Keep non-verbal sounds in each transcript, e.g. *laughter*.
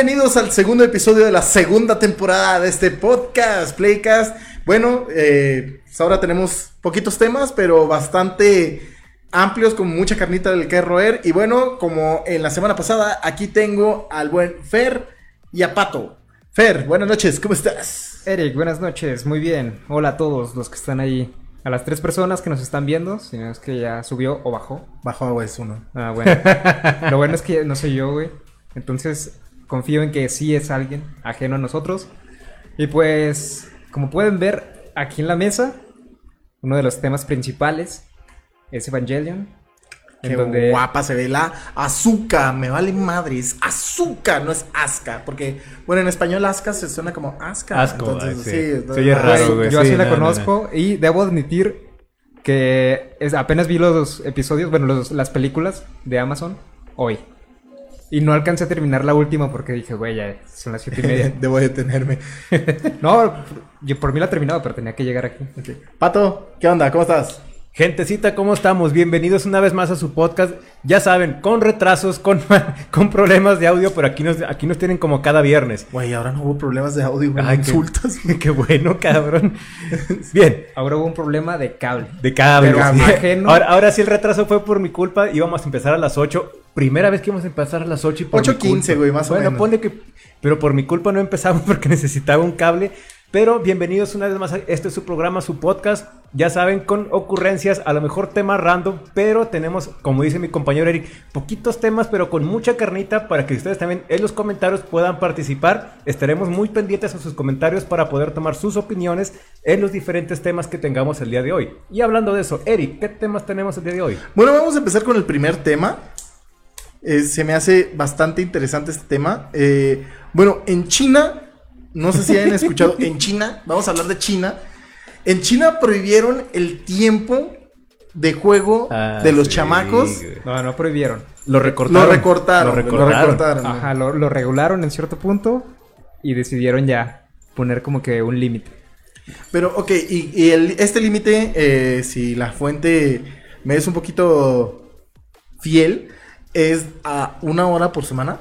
Bienvenidos al segundo episodio de la segunda temporada de este podcast, Playcast. Bueno, eh, pues ahora tenemos poquitos temas, pero bastante amplios, con mucha carnita del que roer. Y bueno, como en la semana pasada, aquí tengo al buen Fer y a Pato. Fer, buenas noches, ¿cómo estás? Eric, buenas noches, muy bien. Hola a todos los que están ahí. A las tres personas que nos están viendo, si no es que ya subió o bajó. Bajo agua es uno. Ah, bueno. *laughs* Lo bueno es que no soy yo, güey. Entonces, confío en que sí es alguien ajeno a nosotros. Y pues, como pueden ver aquí en la mesa, uno de los temas principales es Evangelion. Qué guapa se ve la azúcar, me vale madres. Azúcar, no es asca. Porque, bueno, en español asca se suena como asca. Asco, entonces, sí. sí. Se oye raro, güey. Yo sí, así la no, no, conozco y debo admitir que es- apenas vi los dos episodios, bueno, los- las películas de Amazon hoy. Y no alcancé a terminar la última porque dije, güey, ya son las siete y media. *laughs* Debo detenerme. *laughs* no, yo por mí la he terminado, pero tenía que llegar aquí. Pato, ¿qué onda? ¿Cómo estás? Gentecita, ¿cómo estamos? Bienvenidos una vez más a su podcast. Ya saben, con retrasos, con, *laughs* con problemas de audio, pero aquí nos, aquí nos tienen como cada viernes. Güey, ahora no hubo problemas de audio, güey. Ay, me qué- insultas. Qué bueno, cabrón. Bien, Ahora hubo un problema de cable. de cable. Pero sí. ajeno. Ahora, ahora sí el retraso fue por mi culpa. Íbamos a empezar a las 8. Primera vez que íbamos a empezar a las 8 y por mi 8:15, culpa. güey, más o bueno, menos. ponle que... Pero por mi culpa no empezamos *laughs* porque necesitaba un cable. Pero bienvenidos una vez más a este es su programa, su podcast. Ya saben, con ocurrencias, a lo mejor temas random, pero tenemos, como dice mi compañero Eric, poquitos temas, pero con mucha carnita para que ustedes también en los comentarios puedan participar. Estaremos muy pendientes a sus comentarios para poder tomar sus opiniones en los diferentes temas que tengamos el día de hoy. Y hablando de eso, Eric, ¿qué temas tenemos el día de hoy? Bueno, vamos a empezar con el primer tema. Eh, se me hace bastante interesante este tema. Eh, bueno, en China, no sé si hayan escuchado, *laughs* en China, vamos a hablar de China. En China prohibieron el tiempo de juego Ah, de los sí, chamacos. güey. No, no prohibieron. Lo recortaron. Lo recortaron. Lo recortaron. Lo recortaron. Ajá, lo, lo regularon en cierto punto y decidieron ya poner como que un límite. Pero, ok, y, y el- este límite, eh, si la fuente me es un poquito fiel, es a una hora por semana.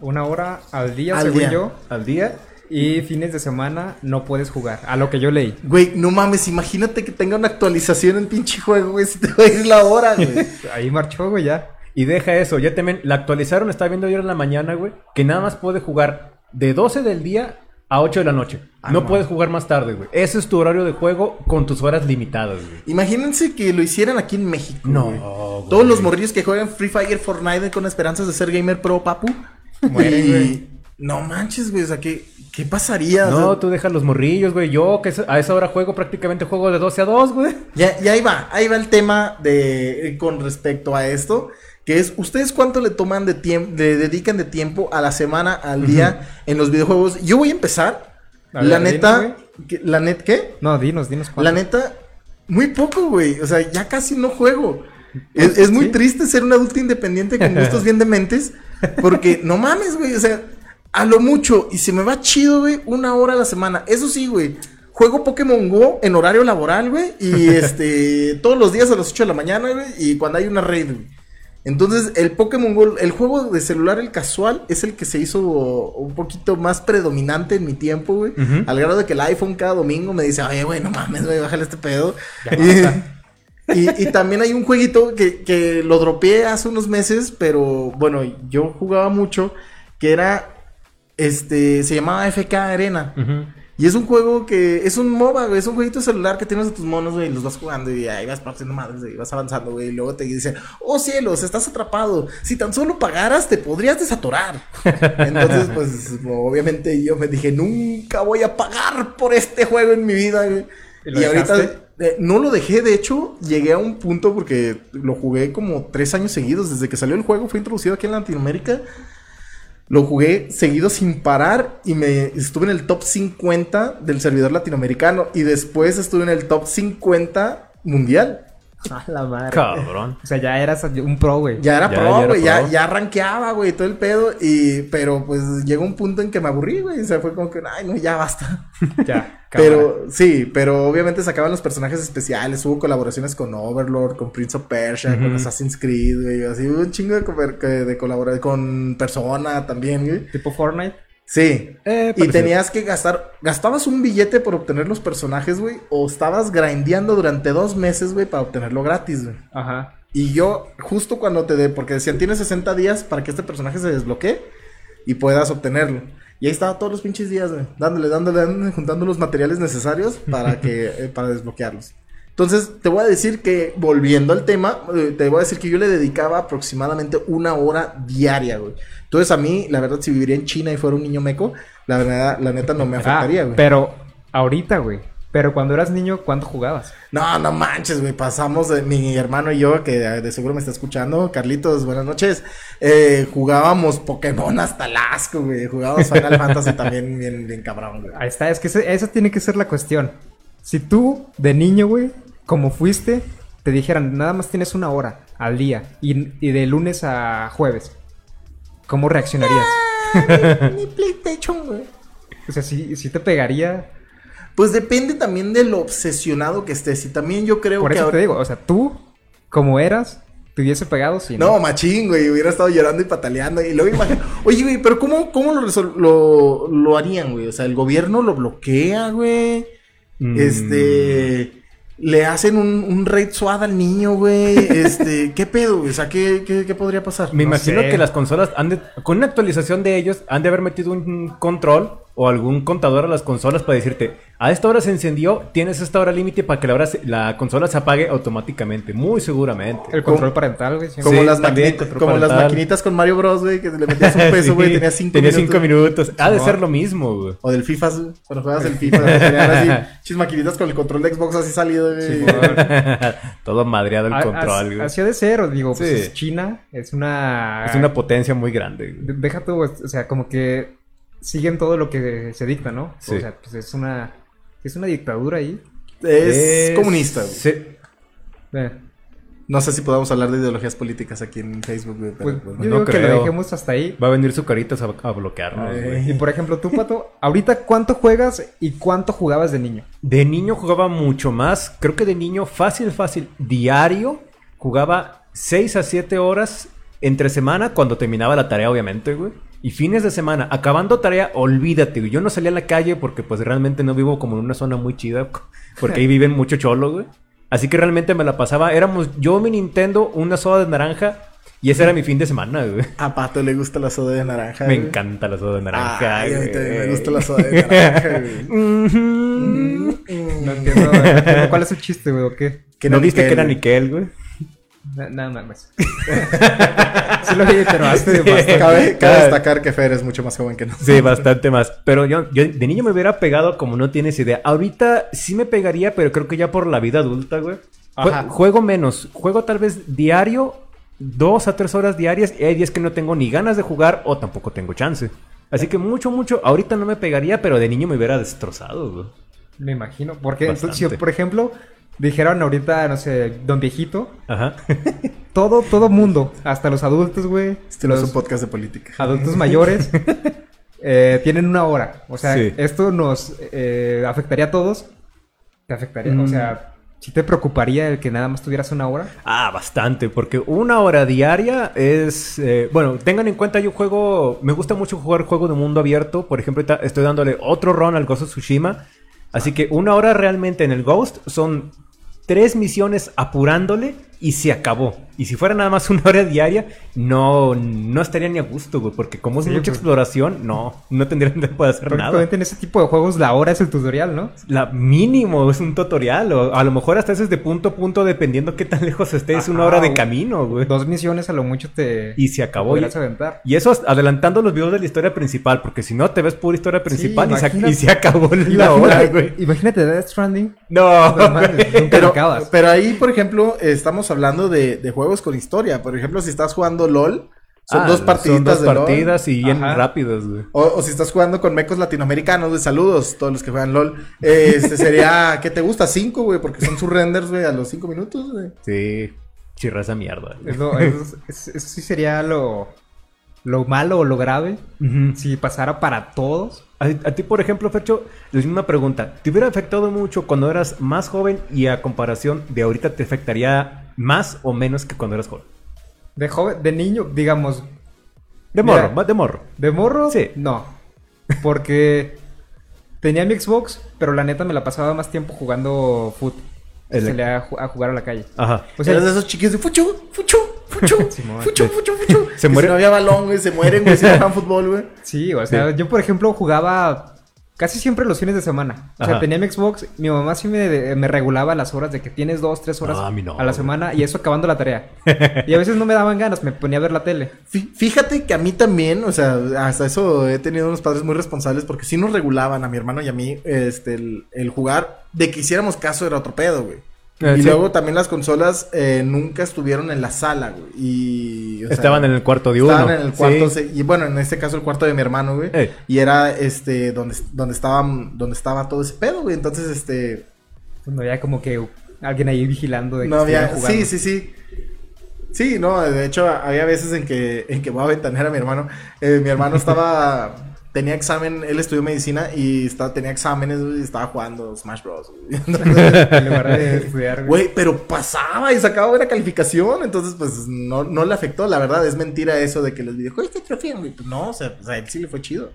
Una hora al día, Al según día. yo. Al día. Y fines de semana no puedes jugar. A lo que yo leí. Güey, no mames, imagínate que tenga una actualización en pinche juego, güey, si te va a ir la hora, güey. *laughs* Ahí marchó, güey, ya. Y deja eso, ya también la actualizaron, estaba viendo ayer en la mañana, güey, que nada más puede jugar de 12 del día a 8 de la noche. Ah, no no. puedes jugar más tarde, güey. Ese es tu horario de juego con tus horas limitadas, güey. Imagínense que lo hicieran aquí en México. No, güey. güey. Todos los morrillos que juegan Free Fire, Fortnite con esperanzas de ser gamer pro, papu. *laughs* Mueren, y... güey. No manches, güey, o sea, ¿qué, qué pasaría? O No, sea, tú dejas los morrillos, güey. Yo que a esa hora juego prácticamente juego de 12 a 2, güey. Ya, ya ahí va, ahí va el tema de eh, con respecto a esto, que es ustedes cuánto le toman de tiempo, le dedican de tiempo a la semana, al día en los videojuegos. Yo voy a empezar. A la neta, que- la net ¿qué? No, dinos, dinos cuánto. La neta, muy poco, güey. O sea, ya casi no juego. Es, es muy Sí. triste ser un adulto independiente con *laughs* gustos bien dementes. Porque no mames, güey. O sea, a lo mucho. Y se me va chido, güey, una hora a la semana. Eso sí, güey. Juego Pokémon Go en horario laboral, güey. Y *laughs* este, todos los días a las 8 de la mañana, güey. Y cuando hay una raid, güey. Entonces, el Pokémon Go, el juego de celular, el casual, es el que se hizo un poquito más predominante en mi tiempo, güey. Al grado de que el iPhone cada domingo me dice, oye, güey, no mames, güey, bájale este pedo. Y, basta. *laughs* y- y también hay un jueguito que, que lo dropeé hace unos meses, pero bueno, yo jugaba mucho, que era, este, se llamaba FK Arena. Y es un juego que es un MOBA, güey. Es un jueguito de celular que tienes a tus monos, güey. y Los vas jugando y ahí vas partiendo madres, güey. Vas avanzando, güey. Y luego te dicen, oh cielos, estás atrapado. Si tan solo pagaras, te podrías desatorar. *laughs* Entonces, pues, obviamente yo me dije, nunca voy a pagar por este juego en mi vida, güey. ¿Y Y ahorita eh, no lo dejé, de hecho, llegué a un punto porque lo jugué como tres años seguidos. Desde que salió el juego, fue introducido aquí en Latinoamérica. Lo jugué seguido sin parar y me estuve en el top 50 del servidor latinoamericano y después estuve en el top 50 mundial. A la madre. Cabrón. O sea, ya eras un pro, güey. Ya era Ya- pro, güey, ya, ya rankeaba, güey, todo el pedo y pero pues llegó un punto en que me aburrí, güey, o sea, fue como que ay, no, ya basta. Ya. *laughs* Pero, sí, pero obviamente sacaban los personajes especiales. Hubo colaboraciones con Overlord, con Prince of Persia, con. Assassin's Creed, güey. Así un chingo de, de colaborar con Persona también, güey. Tipo Fortnite. Sí. Eh, Y tenías que gastar, gastabas un billete por obtener los personajes, güey, o estabas grindeando durante dos meses, güey, para obtenerlo gratis, güey. Ajá. Y yo, justo cuando te de, porque decían, tienes 60 días para que este personaje se desbloquee y puedas obtenerlo. Y ahí estaba todos los pinches días, güey, dándole, dándole, dándole, juntando los materiales necesarios para *laughs* que, eh, para desbloquearlos. Entonces, te voy a decir que, volviendo al tema, eh, te voy a decir que yo le dedicaba aproximadamente una hora diaria, güey. Entonces, a mí, la verdad, si viviría en China y fuera un niño meco, la verdad, la neta no me afectaría, Ah, güey. pero ahorita, güey. Pero cuando eras niño, ¿cuánto jugabas? No, no manches, güey. Pasamos, de, mi hermano y yo, que de seguro me está escuchando, Carlitos, buenas noches. Eh, jugábamos Pokémon hasta el asco, güey. Jugábamos Final Fantasy también bien, bien cabrón, güey. Ahí está, es que ese- esa tiene que ser la cuestión. Si tú, de niño, güey, como fuiste, te dijeran, nada más tienes una hora al día y, y de lunes a jueves, ¿cómo reaccionarías? Mi PlayStation, güey. *laughs* O sea, si, si te pegaría. Pues depende también de lo obsesionado que estés. Y también yo creo Por que eso ahora- te digo, o sea, tú, como eras, te hubiese pegado si No, machín, güey. Hubiera estado llorando y pataleando. Y luego imagino. *laughs* Oye, güey, pero ¿cómo, cómo lo, resol- lo, lo harían, güey? O sea, el gobierno lo bloquea, güey. Mm. Este. Le hacen un, un raid SWAT al niño, güey. Este. *laughs* ¿Qué pedo, güey? O sea, ¿qué, qué, qué podría pasar? Me No imagino sé. que las consolas han de, con una actualización de ellos han de haber metido un control o algún contador a las consolas para decirte, a esta hora se encendió, tienes esta hora límite para que la, hora se- la consola se apague automáticamente, muy seguramente. El control parental, güey. Como, Sí, las, también, como las maquinitas con Mario Bros, güey, que le metías un *laughs* peso, güey, Sí, tenía cinco tenía minutos. cinco minutos. Ha de ser lo mismo, güey. O del FIFA, güey, cuando juegas el FIFA, tenían así, *laughs* chis maquinitas con el control de Xbox así salido, güey. *laughs* Todo madreado el A- control, güey. Así ha de ser, digo, pues Sí. es China, es una... Es una potencia muy grande. güey. De- Deja tú, o sea, como que siguen todo lo que se dicta, ¿no? Sí. O sea, pues es una... Es una dictadura ahí. Es, comunista, güey. Sí. Eh, No sé si podamos hablar de ideologías políticas aquí en Facebook, güey, pero pues, yo no. digo que lo creo. dejemos hasta ahí. Va a venir su caritas a, a bloquearnos, güey. Y por ejemplo, tú, Pato, ahorita ¿cuánto juegas y cuánto jugabas de niño? De niño jugaba mucho más. Creo que de niño, fácil, fácil. Diario jugaba 6 a 7 horas entre semana cuando terminaba la tarea, obviamente, güey. Y fines de semana, acabando tarea, olvídate, güey. Yo no salía a la calle porque pues realmente no vivo como en una zona muy chida. *laughs* Porque ahí viven mucho cholo, güey. Así que realmente me la pasaba. Éramos yo, mi Nintendo, una soda de naranja. Y ese era mi fin de semana, güey. A Pato le gusta la soda de naranja. Me güey. encanta la soda de naranja. Ay, a mí güey. también me gusta la soda de naranja, güey. *laughs* No entiendo, no entiendo cuál es el chiste, güey, o qué. Que ¿No viste que era. Nickel, güey? Na- Nada más. *laughs* sí lo vi, pero hace *laughs* bastante. Cabe, cabe destacar que Fer es mucho más joven que nosotros. Sí, bastante más. Pero yo, yo de niño me hubiera pegado como no tienes idea. Ahorita sí me pegaría, pero creo que ya por la vida adulta, güey. Ajá. Juego menos. Juego tal vez diario, dos a tres horas diarias. Y hay días que no tengo ni ganas de jugar o tampoco tengo chance. Así que mucho, mucho. Ahorita no me pegaría, pero de niño me hubiera destrozado, güey. Me imagino. Porque entonces, por ejemplo, dijeron ahorita, no sé, don viejito, Ajá. *laughs* todo, todo mundo, hasta los adultos, güey. Este no es un podcast de política. adultos mayores, *laughs* eh, tienen una hora. O sea, Sí. esto nos eh, afectaría a todos. Te afectaría, o Mm. sea, ¿sí te preocuparía el que nada más tuvieras una hora? Ah, bastante, porque una hora diaria es... eh, bueno, tengan en cuenta, yo juego... Me gusta mucho jugar juegos de mundo abierto. Por ejemplo, estoy dándole otro run al Ghost of Tsushima. Así que una hora realmente en el Ghost son tres misiones apurándole y se acabó. Y si fuera nada más una hora diaria, no, no estaría ni a gusto, güey. Porque como es Sí, mucha pues. exploración, no, no tendrían tiempo de hacer nada. En ese tipo de juegos la hora es el tutorial, ¿no? La mínimo es un tutorial, o a lo mejor hasta ese es de punto a punto, dependiendo qué tan lejos estés, una Ajá, hora de camino, güey. Dos misiones a lo mucho te... Y se acabó. Y, podrías aventar. y eso es adelantando los videos de la historia principal, porque si no te ves pura historia principal y, se, imagínate- y se acabó la hora, güey. Imagínate Death Stranding. No, No nunca *laughs* Pero, acabas. pero ahí, por ejemplo, estamos hablando de, de juegos con historia. Por ejemplo, si estás jugando LOL, son Ah, dos partiditas Son dos de LOL. partidas y bien Ajá. rápidas, güey. O, o si estás jugando con mecos latinoamericanos, de saludos, todos los que juegan LOL. Eh, Este sería, *laughs* ¿qué te gusta? Cinco, güey, porque son sus renders, güey, a los cinco minutos, güey. Sí, chirra esa mierda. *laughs* eso sí sería lo... lo malo o lo grave, si pasara para todos. A, a ti, por ejemplo, Fercho, la misma pregunta. ¿Te hubiera afectado mucho cuando eras más joven y a comparación de ahorita te afectaría más o menos que cuando eras joven? De joven, de niño, digamos, De morro, de morro. de morro, Sí. no. Porque tenía mi Xbox, pero la neta me la pasaba más tiempo jugando foot. El- Salía a, a jugar a la calle. Ajá. O sea, Eras de esos chiquillos de fucho, fucho, fucho, *laughs* Simón. fucho, fucho, fucho. Se Que muere- Si no había balón, güey, se mueren, güey, si no juegan fútbol, güey. Sí, o sea, yo por ejemplo jugaba casi siempre los fines de semana. O sea, Ajá. tenía mi Xbox, mi mamá sí me, me regulaba las horas de que tienes dos, tres horas Ah, a mí no, a la semana y eso acabando la tarea. y a veces no me daban ganas, me ponía a ver la tele. Fí- Fíjate que a mí también, o sea, hasta eso he tenido unos padres muy responsables porque sí nos regulaban a mi hermano y a mí este, el, el jugar. De que hiciéramos caso era otro pedo, güey. Eh, y sí. luego también las consolas eh, nunca estuvieron en la sala, güey. Y, o sea, Estaban en el cuarto de uno. Estaban en el cuarto, Sí. se- y bueno, en este caso el cuarto de mi hermano, güey. Eh. Y era este donde, donde estaba donde estaba todo ese pedo, güey. Entonces, este No había como que alguien ahí vigilando de que no había, jugando. sí, sí, sí. Sí, no, de hecho había veces en que en que voy a ventanear a mi hermano. Eh, mi hermano estaba tenía examen, él estudió medicina y estaba, tenía exámenes güey, y estaba jugando Smash Bros. *laughs* En lugar de estudiar, güey. Güey, pero pasaba y sacaba buena calificación, entonces pues no, no le afectó, la verdad, es mentira eso de que los videojuegos te atrofian, güey. Pues no, o sea, pues, a él sí le fue chido.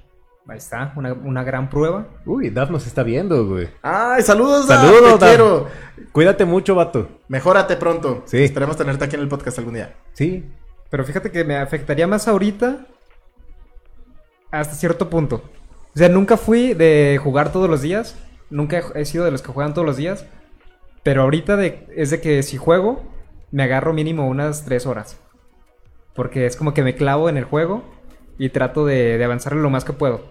Ahí está, una, una gran prueba. Uy, Daf nos está viendo, güey. Ay, saludos, Daf, Saludos, te Daf. quiero. Cuídate mucho, vato. Mejórate pronto. Sí. Esperemos tenerte aquí en el podcast algún día. Sí. Pero fíjate que me afectaría más ahorita hasta cierto punto. O sea, nunca fui de jugar todos los días. Nunca he sido de los que juegan todos los días. Pero ahorita de- es de que si juego, me agarro mínimo unas tres horas. Porque es como que me clavo en el juego y trato de, de avanzarle lo más que puedo.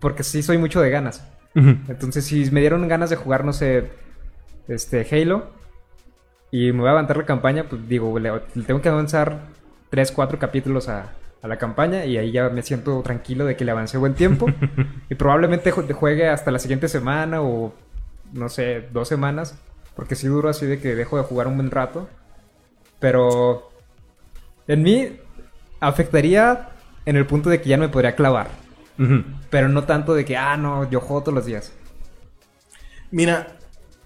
Porque sí soy mucho de ganas. Entonces, si me dieron ganas de jugar, no sé, este, Halo, y me voy a avanzar la campaña, pues digo, le, le tengo que avanzar 3, 4 capítulos a, a la campaña y ahí ya me siento tranquilo de que le avancé buen tiempo. *laughs* y probablemente ju- juegue hasta la siguiente semana o, no sé, dos semanas, porque sí duro así de que dejo de jugar un buen rato. Pero en mí afectaría en el punto de que ya no me podría clavar. Pero no tanto de que, ah, no, yo juego todos los días. Mira,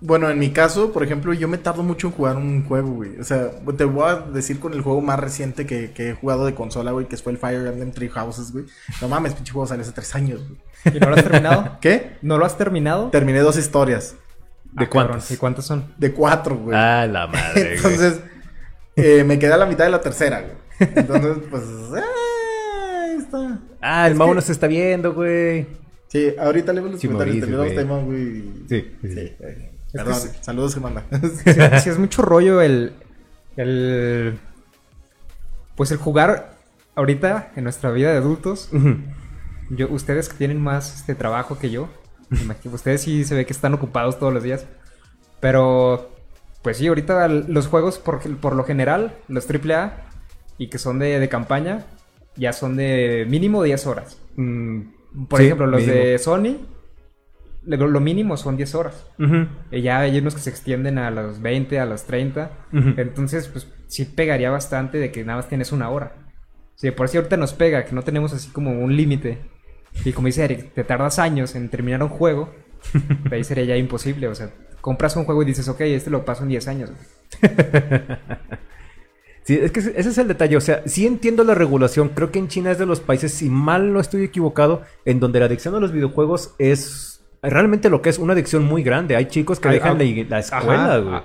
bueno, en mi caso, por ejemplo, yo me tardo mucho en jugar un juego, güey. O sea, te voy a decir con el juego más reciente que, que he jugado de consola, güey, que fue el Fire Emblem Three Houses, güey. No mames, pinche juego salió hace tres años, güey. ¿Y no lo has terminado? *laughs* ¿Qué? ¿No lo has terminado? Terminé dos historias. ¿De Ah, cuántas? ¿Y cuántas son? De cuatro, güey. Ah, la madre, güey. Entonces, eh, me quedé a la mitad de la tercera, güey. Entonces, pues, ah, ahí está. Ah, el Es Mau que- nos está viendo, güey. Sí, ahorita leo los Sí, comentarios, Mauricio, terminamos güey. tema, güey. Sí, sí, Sí, sí. Es Perdón, saludos, Gemanda. *laughs* Sí, sí es mucho rollo el, el... Pues el jugar ahorita en nuestra vida de adultos. Yo, ustedes que tienen más este trabajo que yo. imagino, ustedes sí se ve que están ocupados todos los días. Pero... Pues sí, ahorita los juegos por, por lo general, los AAA y que son de, de campaña, ya son de mínimo 10 horas. Mm, Por sí, ejemplo, los mínimo. de Sony, lo, lo mínimo son 10 horas. Y ya hay unos que se extienden a los 20, a los 30. Ujú. Entonces, pues sí pegaría bastante de que nada más tienes una hora. Si de por si ahorita nos pega, que no tenemos así como un límite. Y como dice Eric, te tardas años en terminar un juego. de *laughs* ahí sería ya imposible. O sea, compras un juego y dices, ok, este lo paso en 10 años. *laughs* Sí, es que ese es el detalle. O sea, sí entiendo la regulación. Creo que en China es de los países, si mal no estoy equivocado, en donde la adicción a los videojuegos es realmente lo que es una adicción muy grande. Hay chicos que Hay- dejan la, la escuela, güey.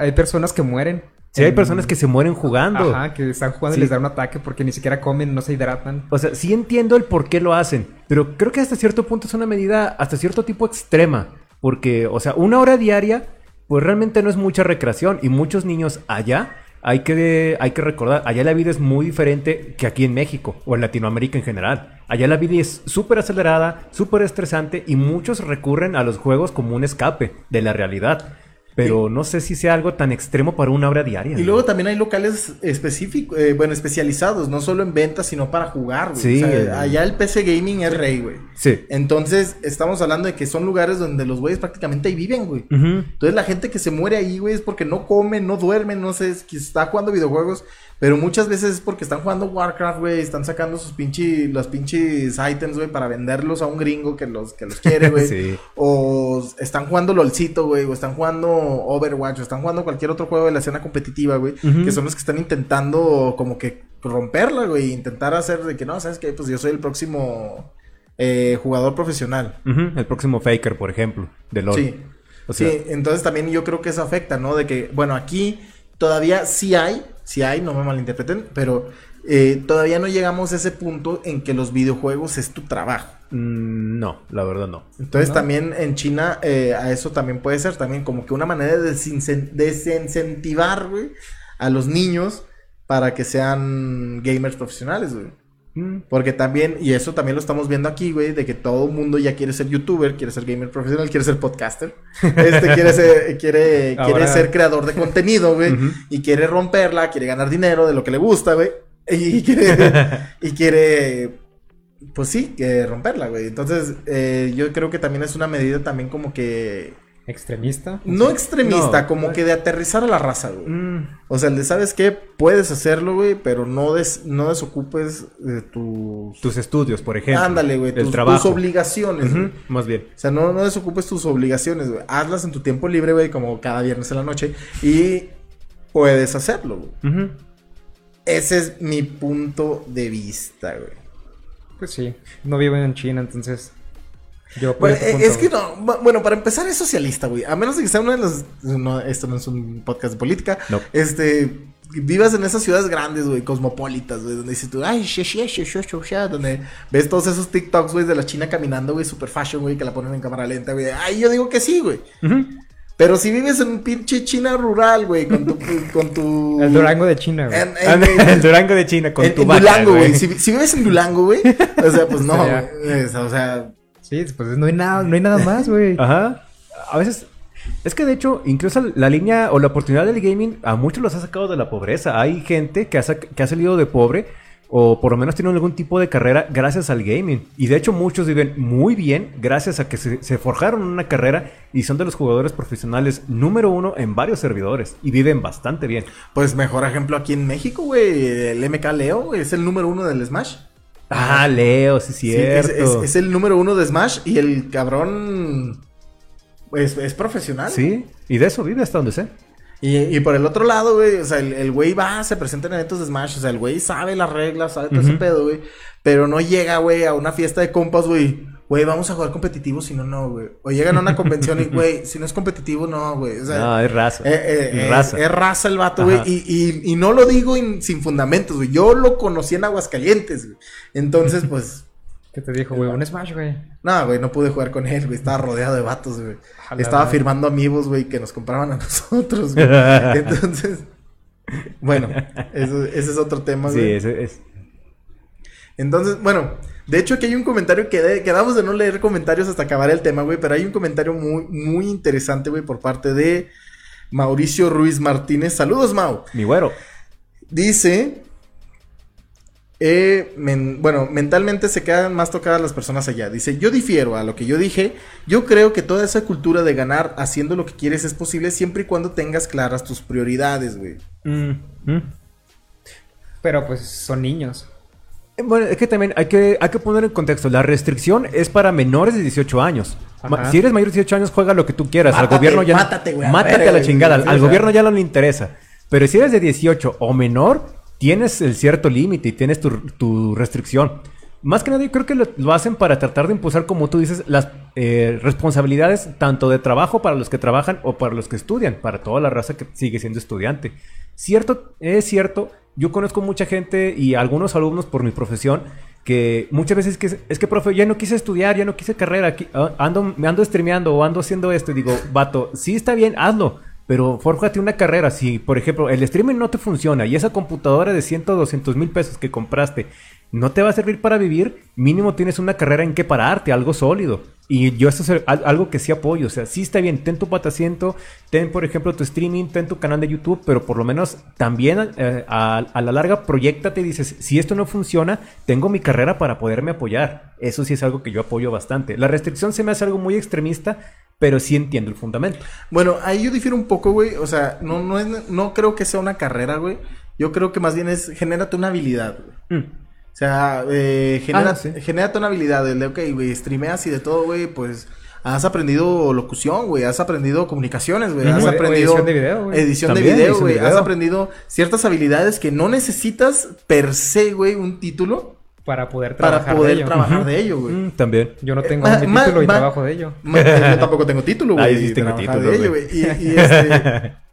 hay personas que mueren. Sí, hay personas que se mueren jugando. Ajá, que están jugando Sí. y les da un ataque porque ni siquiera comen, no se hidratan. O sea, sí entiendo el por qué lo hacen, pero creo que hasta cierto punto es una medida hasta cierto tipo extrema, porque, o sea, una hora diaria, pues realmente no es mucha recreación y muchos niños allá, hay que, hay que recordar, allá la vida es muy diferente que aquí en México o en Latinoamérica en general. Allá la vida es súper acelerada, súper estresante y muchos recurren a los juegos como un escape de la realidad. Pero no sé si sea algo tan extremo para una hora diaria. Y luego también hay locales específicos, eh, bueno, especializados, no solo en ventas, sino para jugar, güey. Sí. O sea, allá el PC Gaming es rey, güey. Sí. Entonces, estamos hablando de que son lugares donde los güeyes prácticamente ahí viven, güey. Entonces, la gente que se muere ahí, güey, es porque no come, no duerme, no sé, es que está jugando videojuegos. Pero muchas veces es porque están jugando Warcraft, güey, están sacando sus pinches, los pinches items, güey, para venderlos a un gringo que los, que los quiere, güey. *laughs* Sí. O están jugando LOLcito, güey, o están jugando Overwatch, o están jugando cualquier otro juego de la escena competitiva, güey. Que son los que están intentando como que romperla, güey. Intentar hacer de que, no, ¿sabes qué? Pues yo soy el próximo eh, jugador profesional. El próximo Faker, por ejemplo, de LoL. Sí. O sea, sí, entonces también yo creo que eso afecta, ¿no? De que, bueno, aquí todavía sí hay, sí hay, no me malinterpreten, pero eh, todavía no llegamos a ese punto en que los videojuegos es tu trabajo. mm, no, la verdad no. Entonces ¿No? también en China eh, a eso también puede ser también como que una manera de desince- desincentivar, güey, a los niños para que sean gamers profesionales, güey. Mm, Porque también, y eso también lo estamos viendo aquí, güey, de que todo el mundo ya quiere ser youtuber, quiere ser gamer profesional, quiere ser podcaster. *laughs* Este quiere ser, quiere, quiere ser creador de contenido, güey. Y quiere romperla, quiere ganar dinero de lo que le gusta, güey. Y *laughs* quiere, y quiere, pues sí, que romperla, güey. Entonces, eh, yo creo que también es una medida también como que, Extremista. no extremista, No. como que de aterrizar a la raza, güey. mm, O sea, el de, ¿sabes qué? Puedes hacerlo, güey, pero no, des, no desocupes de tus... tus estudios, por ejemplo. Ándale, güey, El tus, trabajo. tus obligaciones. Más bien. O sea, no, no desocupes tus obligaciones, güey. Hazlas en tu tiempo libre, güey, como cada viernes en la noche. Y puedes hacerlo, güey. Ese es mi punto de vista, güey. Pues sí. No vivo en China, entonces. Yo Bueno, eh, es que no, bu- bueno, para empezar es socialista, güey. A menos de que sea uno de los... No, esto no es un podcast de política. No. Este... Vivas en esas ciudades grandes, güey, cosmopolitas, güey, donde dices tú, ay, she, she, she, she, she, she", donde ves todos esos TikToks, güey, de la China caminando, güey, super fashion, güey, que la ponen en cámara lenta, güey. Ay, yo digo que sí, güey. Pero si vives en un pinche China rural, güey, con tu, con tu... *laughs* El Durango de China, güey. En, en- Anda, el Durango de China con en- tu en vaca, Durango, güey. Si, si vives en Durango, güey, o sea, pues *laughs* no, güey. O sea, Sí, pues no hay nada, no hay nada más, güey. *laughs* Ajá. A veces. Es que de hecho, incluso la línea o la oportunidad del gaming a muchos los ha sacado de la pobreza. Hay gente que ha, que ha salido de pobre o por lo menos tiene algún tipo de carrera gracias al gaming. Y de hecho muchos viven muy bien gracias a que se, se forjaron una carrera y son de los jugadores profesionales número uno en varios servidores y viven bastante bien. pues mejor ejemplo aquí en México, güey. El MK Leo, es el número uno del Smash. Ah, Leo, sí, Sí, es, cierto. es- es el número uno de Smash y el cabrón es, es profesional. Sí, y de eso vive hasta donde sé. Y, y por el otro lado, güey, o sea, el el güey va, se presenta en eventos de Smash, o sea, el güey sabe las reglas, sabe todo ese pedo, güey. Pero no llega, güey, a una fiesta de compas, güey. Güey, vamos a jugar competitivo, si no, no, güey. O llegan a una convención y, *laughs* güey, si no es competitivo, no, güey. O sea, No, es raza. eh, eh, es eh, raza. es raza el vato, güey. Y, y, y no lo digo in- sin fundamentos, güey. Yo lo conocí en Aguascalientes, güey. Entonces, *laughs* pues, ¿Qué te dijo, güey? Un Smash, güey. no, güey, no pude jugar con él, güey. Estaba rodeado de vatos, güey. Estaba firmando amigos, güey, que nos compraban a *laughs* nosotros, güey. Entonces, bueno, eso- ese es otro tema, Sí, güey. ese es. Entonces, bueno, de hecho aquí hay un comentario que de- quedamos de no leer comentarios hasta acabar el tema, güey, pero hay un comentario muy, muy interesante, güey, por parte de Mauricio Ruiz Martínez. Saludos, Mau. Mi güero. Dice, eh, men- bueno, mentalmente se quedan más tocadas las personas allá. Dice, yo difiero a lo que yo dije. Yo creo que toda esa cultura de ganar haciendo lo que quieres es posible siempre y cuando tengas claras tus prioridades, güey. Mm, mm. Pero pues son niños. Bueno, es que también hay que, hay que poner en contexto. La restricción es para menores de 18 años. Ajá. Si eres mayor de 18 años, juega lo que tú quieras. Mátate, al gobierno ya. mátate, güey, a Mátate ver, a la güey, chingada. al gobierno ya no le interesa. Pero si eres de 18 o menor, tienes el cierto límite y tienes tu, tu restricción. Más que nada, yo creo que lo, lo hacen para tratar de impulsar, como tú dices, las eh, responsabilidades tanto de trabajo para los que trabajan o para los que estudian, para toda la raza que sigue siendo estudiante. Cierto, es cierto, yo conozco mucha gente y algunos alumnos por mi profesión que muchas veces que es que profe, ya no quise estudiar, ya no quise carrera, aquí, ah, ando me ando streameando o ando haciendo esto y digo, vato, sí está bien, hazlo, pero fórjate una carrera. Si, por ejemplo, el streaming no te funciona y esa computadora de 100 o 200 mil pesos que compraste no te va a servir para vivir, mínimo tienes una carrera en que pararte, algo sólido. Y yo esto es al- algo que sí apoyo. O sea, sí está bien, ten tu patasiento, ten, por ejemplo, tu streaming, ten tu canal de YouTube, pero por lo menos también eh, a, a la larga proyectate y dices, si esto no funciona, tengo mi carrera para poderme apoyar. Eso sí es algo que yo apoyo bastante. La restricción se me hace algo muy extremista, pero sí entiendo el fundamento. Bueno, ahí yo difiero un poco, güey. O sea, no, no, es, no creo que sea una carrera, güey. Yo creo que más bien es, genérate una habilidad, güey. Mm. O sea, eh, genera, Ah, sí. una habilidad. El de, ok, güey, streameas y de todo, güey, pues has aprendido locución, güey, has aprendido comunicaciones, güey, has aprendido edición de video, güey. edición de video, güey, has aprendido ciertas habilidades que no necesitas per se, güey, un título Para poder para trabajar poder de ello. trabajar de ello, güey. Mm, también. Yo no tengo Ma- mi ma- título y ma- trabajo de ello. Yo *laughs* tampoco tengo título, güey. Ah, yo sí y tengo título, de ello, güey. güey. Y, y este... *laughs*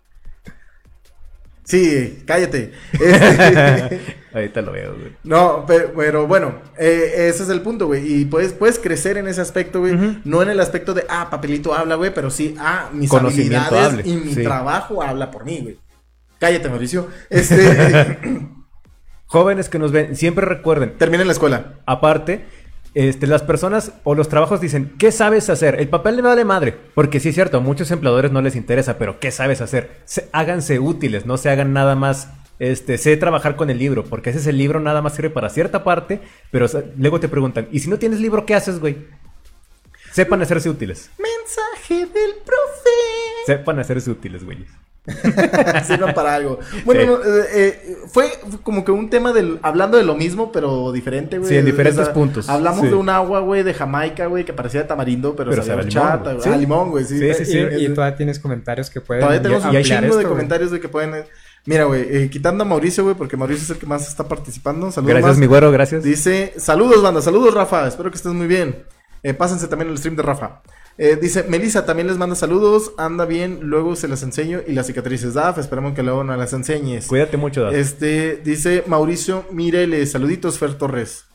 Sí, cállate. Este, *laughs* Ahorita lo veo, güey. No, pero, pero bueno, eh, ese es el punto, güey. Y puedes, puedes crecer en ese aspecto, güey. No en el aspecto de, ah, papelito habla, güey, pero sí, ah, mis Conocimiento habilidades hable, y mi sí. trabajo habla por mí, güey. Cállate, Mauricio. *laughs* Este, Jóvenes que nos ven, siempre recuerden, termina en la escuela. aparte, este, las personas o los trabajos dicen, ¿qué sabes hacer? El papel le vale madre. Porque sí es cierto, a muchos empleadores no les interesa, pero ¿qué sabes hacer? Se- háganse útiles, no se hagan nada más. Este, sé trabajar con el libro, porque ese es el libro, nada más sirve para cierta parte, pero o sea, luego te preguntan, ¿y si no tienes libro, qué haces, güey? Sepan hacerse útiles. Mensaje del profe. Sepan hacerse útiles, güeyes. *laughs* Sirvan para algo. Bueno, Sí. no, eh, eh, fue como que un tema del hablando de lo mismo, pero diferente, güey. Sí, en diferentes O sea, puntos. Hablamos Sí. de un agua, güey, de Jamaica, güey, que parecía de tamarindo, pero, Pero sabía sabe a limón, horchata, güey. Sí. Ah, limón, güey, sí. Sí, sí, sí. Y, y todavía tienes comentarios que pueden Todavía tenemos un chingo esto, de güey. comentarios de que pueden. Mira, güey, eh, quitando a Mauricio, güey, porque Mauricio es el que más está participando. Saludos. Gracias, más. mi güero, gracias. Dice, saludos, banda, saludos, Rafa. Espero que estés muy bien. Eh, pásense también el stream de Rafa. Eh, dice, Melissa también les manda saludos. Anda bien, luego se las enseño. Y las cicatrices, Daf, esperamos que luego nos las enseñes. Cuídate mucho, Daf. Este, dice Mauricio, mírele, saluditos, Fer Torres.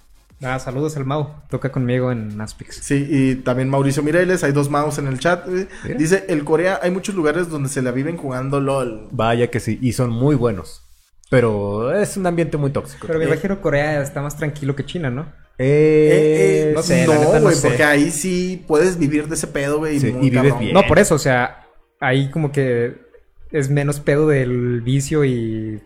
Ah, saludos al Mau. Toca conmigo en Aspix. Sí, y también Mauricio Mireles, hay dos mouse en el chat. Mira. Dice, el Corea, hay muchos lugares donde se la viven jugando LOL. Vaya que sí, y son muy buenos. Pero es un ambiente muy tóxico. Pero me Eh. imagino Corea está más tranquilo que China, ¿no? Eh, eh, no sé, no, no güey, sé. porque ahí sí puedes vivir de ese pedo, güey. Sí, y vives cabrón. bien. No, por eso, o sea, ahí como que es menos pedo del vicio y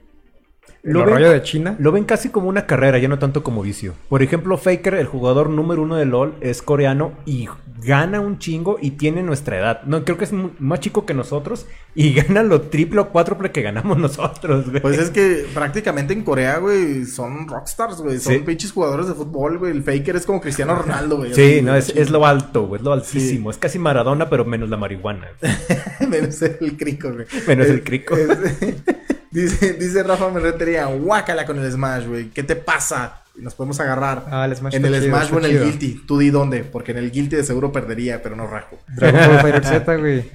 Lo lo ven- rollo de China. Lo ven casi como una carrera, ya no tanto como vicio. Por ejemplo, Faker, el jugador número uno de LOL, es coreano y gana un chingo y tiene nuestra edad. No, creo que es más chico que nosotros y *laughs* gana lo triple o cuádruple que ganamos nosotros, güey. Pues es que prácticamente en Corea, güey, son rockstars, güey. Son Sí. pinches jugadores de fútbol, güey. El Faker es como Cristiano Ronaldo, güey. Sí, no, es, es lo alto, güey, es lo altísimo. Sí. Es casi Maradona, pero menos la marihuana. *laughs* Menos el crico, güey. Menos el crico. *laughs* es- dice, dice Rafa Merretería, guácala con el Smash, güey. ¿Qué te pasa? Y nos podemos agarrar. Ah, el Smash en el chido, Smash o en el chido. Guilty. Tú di dónde, porque en el Guilty de seguro perdería, pero no rajo. Dragon Ball *laughs* Fighter Z, güey.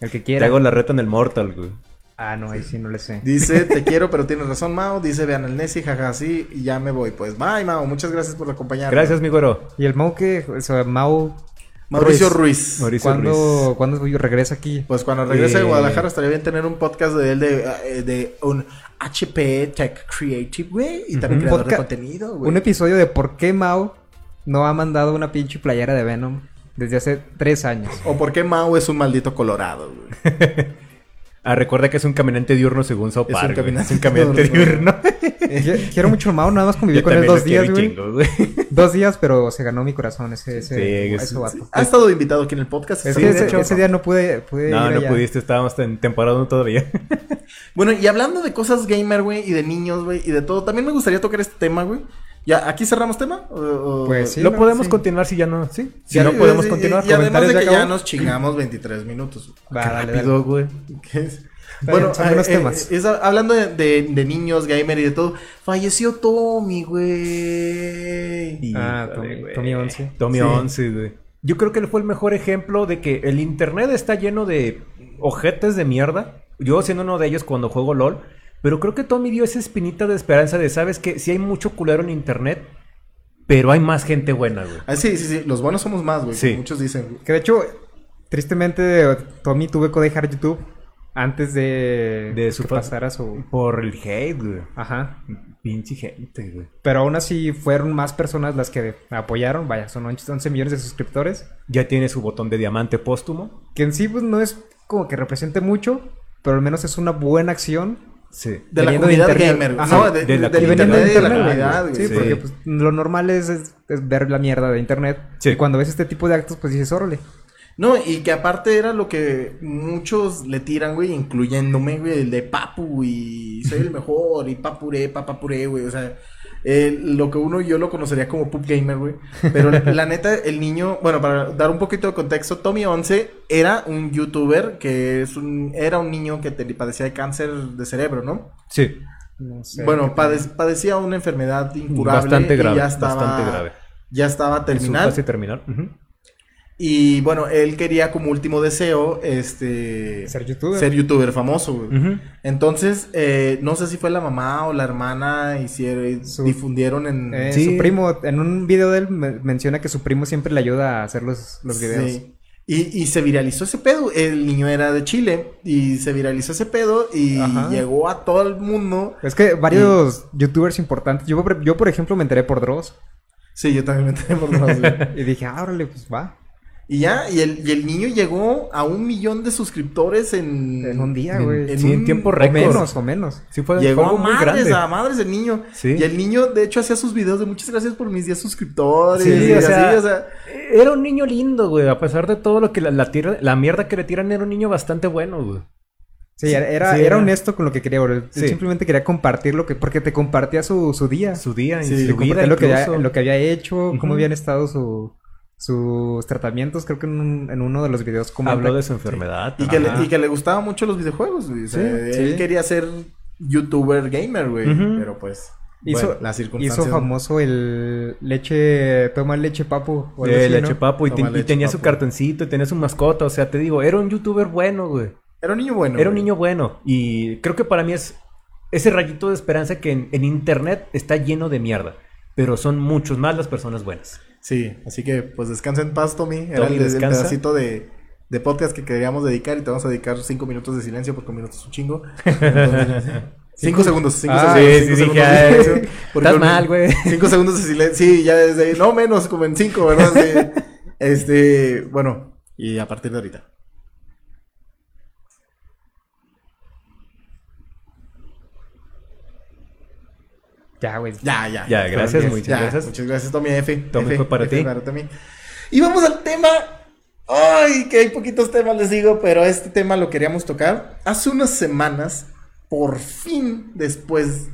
El que Te quiera. hago la reta en el Mortal, güey. Ah, no, ahí sí no le sé. Dice, *laughs* te quiero, pero tienes razón, Mao. Dice, vean el Nessie, jaja, sí, y ya me voy. Pues bye, Mao. Muchas gracias por acompañarnos. Gracias, mi güero. ¿Y el Mau que, o sea, Mau, Mauricio Ruiz. Mauricio Ruiz. ¿cuándo, ¿cuándo regresa aquí? Pues cuando regrese de Eh. Guadalajara estaría bien tener un podcast de él de, eh, de un HP Tech Creative, güey. Y también creador de Podca- contenido, güey. Un episodio de por qué Mau no ha mandado una pinche playera de Venom desde hace tres años. O por qué Mao es un maldito colorado, güey. *laughs* Ah, recuerda que es un caminante diurno según South Es un Park, güey. caminante Es un caminante diurno. diurno. Qui- Quiero mucho a Mau, nada más conviví Yo con él dos días, güey. chingo, güey. *laughs* Dos días, pero se ganó mi corazón ese, ese, Sí, ese sí, vato. Ha estado invitado aquí en el podcast. Es está que ese, hecho. ese día no pude, pude No, ir no allá. pudiste, estábamos en temporada uno todavía. *laughs* Bueno, y hablando de cosas gamer, güey, y de niños, güey, y de todo, también me gustaría tocar este tema, güey. ¿Ya aquí cerramos tema? O- o- Pues sí. Lo no, podemos sí. continuar si ya no, sí. Si Ya, no y- podemos y- continuar. Y, además de ¿Comentarios que ya nos chingamos 23 minutos. *laughs* Va, dale, dale. Rápido, güey. ¿Qué es? Está Bueno, buenos eh, temas. eh, es- hablando de, de- de niños, gamer y de todo, falleció Tommy, güey. Ah, Tommy- güey. Tommy 11. Tommy Sí. 11, güey. Yo creo que él fue el mejor ejemplo de que el internet está lleno de ojetes de mierda. Yo siendo uno de ellos cuando juego LOL. Pero creo que Tommy dio esa espinita de esperanza de, ¿sabes que Si hay mucho culero en internet, pero hay más gente buena, güey. Ah, sí, sí, sí, los buenos somos más, güey. Sí. Muchos dicen. Que de hecho, tristemente, Tommy tuve que dejar YouTube antes de, De su que fa- pasara su... Por el hate, güey. Ajá. Pinche gente, güey. Pero aún así fueron más personas las que apoyaron. Vaya, son 11 millones de suscriptores. Ya tiene su botón de diamante póstumo. Que en sí pues no es como que represente mucho, pero al menos es una buena acción. Sí. De la Veniendo de comunidad internet. gamer. Ajá, no, de, de la comunidad internet de la comunidad, güey. Sí, Sí. porque pues, lo normal es, es- es ver la mierda de internet. Sí. Y cuando ves este tipo de actos, pues dices, órale. No, y que aparte era lo que muchos le tiran, güey, incluyéndome, güey, el de papu y soy el mejor y papuré, papapuré, güey, o sea, eh, lo que uno yo lo conocería como pup gamer, güey. Pero *laughs* la, neta, el niño, bueno, para dar un poquito de contexto, Tommy 11 era un youtuber que es un, era un niño que te- padecía de cáncer de cerebro, ¿no? Sí. No sé. bueno, pade- padecía una enfermedad incurable Bastante y grave. ya estaba, Bastante grave. ya estaba terminal. fase terminal. Y bueno, él quería como último deseo, este... Ser youtuber. Ser youtuber famoso, güey. Entonces, eh, no sé si fue la mamá o la hermana hicieron, Su- difundieron en... Eh, Sí. Su primo, en un video de él me- menciona que su primo siempre le ayuda a hacer los, los videos. Sí. Y, y se viralizó ese pedo. El niño era de Chile y se viralizó ese pedo y Ajá. llegó a todo el mundo. Es que varios youtubers importantes, yo, por- yo por ejemplo me enteré por Dross Sí, yo también me enteré por Dross, *laughs* y dije, ah, órale, pues va. Y ya, y el, y el niño llegó a un millón de suscriptores en... En un día, güey. en sí, en un- tiempo O récord. menos, o menos. Sí, fue, Llegó fue a algo muy madres, grande. a madres el niño. Sí. Y el niño, de hecho, hacía sus videos de muchas gracias por mis 10 suscriptores. Sí, y o así, sea, o sea, Era un niño lindo, güey. A pesar de todo lo que la, la, tira- la mierda que le tiran, era un niño bastante bueno, güey. Sí, era, era, sí, era era- honesto con lo que quería, güey. Él Sí. Simplemente quería compartir lo que, porque te compartía su, su día. Su día, su vida, lo que, había, lo que había hecho, cómo habían estado su, sus tratamientos. Creo que en, un- en uno de los videos comenta Habló de su enfermedad. y, que le, y que le gustaban mucho los videojuegos, güey. O sea, Sí, él sí. quería ser youtuber gamer, güey. Pero pues, Hizo, bueno, las circunstancias. hizo famoso el leche, toma leche papu. o Eh, así, leche ¿no? papo y, te- tenía su papo. cartoncito y tenía su mascota. O sea, te digo, era un youtuber bueno, güey. Era un niño bueno. Era un güey. niño bueno. Y creo que para mí es ese rayito de esperanza que en, en internet está lleno de mierda. Pero son muchos más las personas buenas. Sí, así que pues descansa en paz, Tommy. Era Tommy, el, pedacito de, de podcast que queríamos dedicar y te vamos a dedicar cinco minutos de silencio porque un minuto es un chingo. Entonces, *laughs* cinco segundos, cinco Ah, segundos. sí, cinco sí, segundos dije, de silencio, estás mal, güey. Cinco segundos de silencio. Sí, ya desde ahí. No menos, como en cinco, ¿verdad? Sí. *laughs* Este, bueno, y a partir de ahorita. Ya, güey. Ya, ya. Ya, gracias, muchas Ya, gracias. Muchas gracias, Tommy F. Tommy, F, fue para F ti. Tommy. Y vamos al tema. Ay, que hay poquitos temas, les digo, pero este tema lo queríamos tocar. Hace unas semanas, por fin, después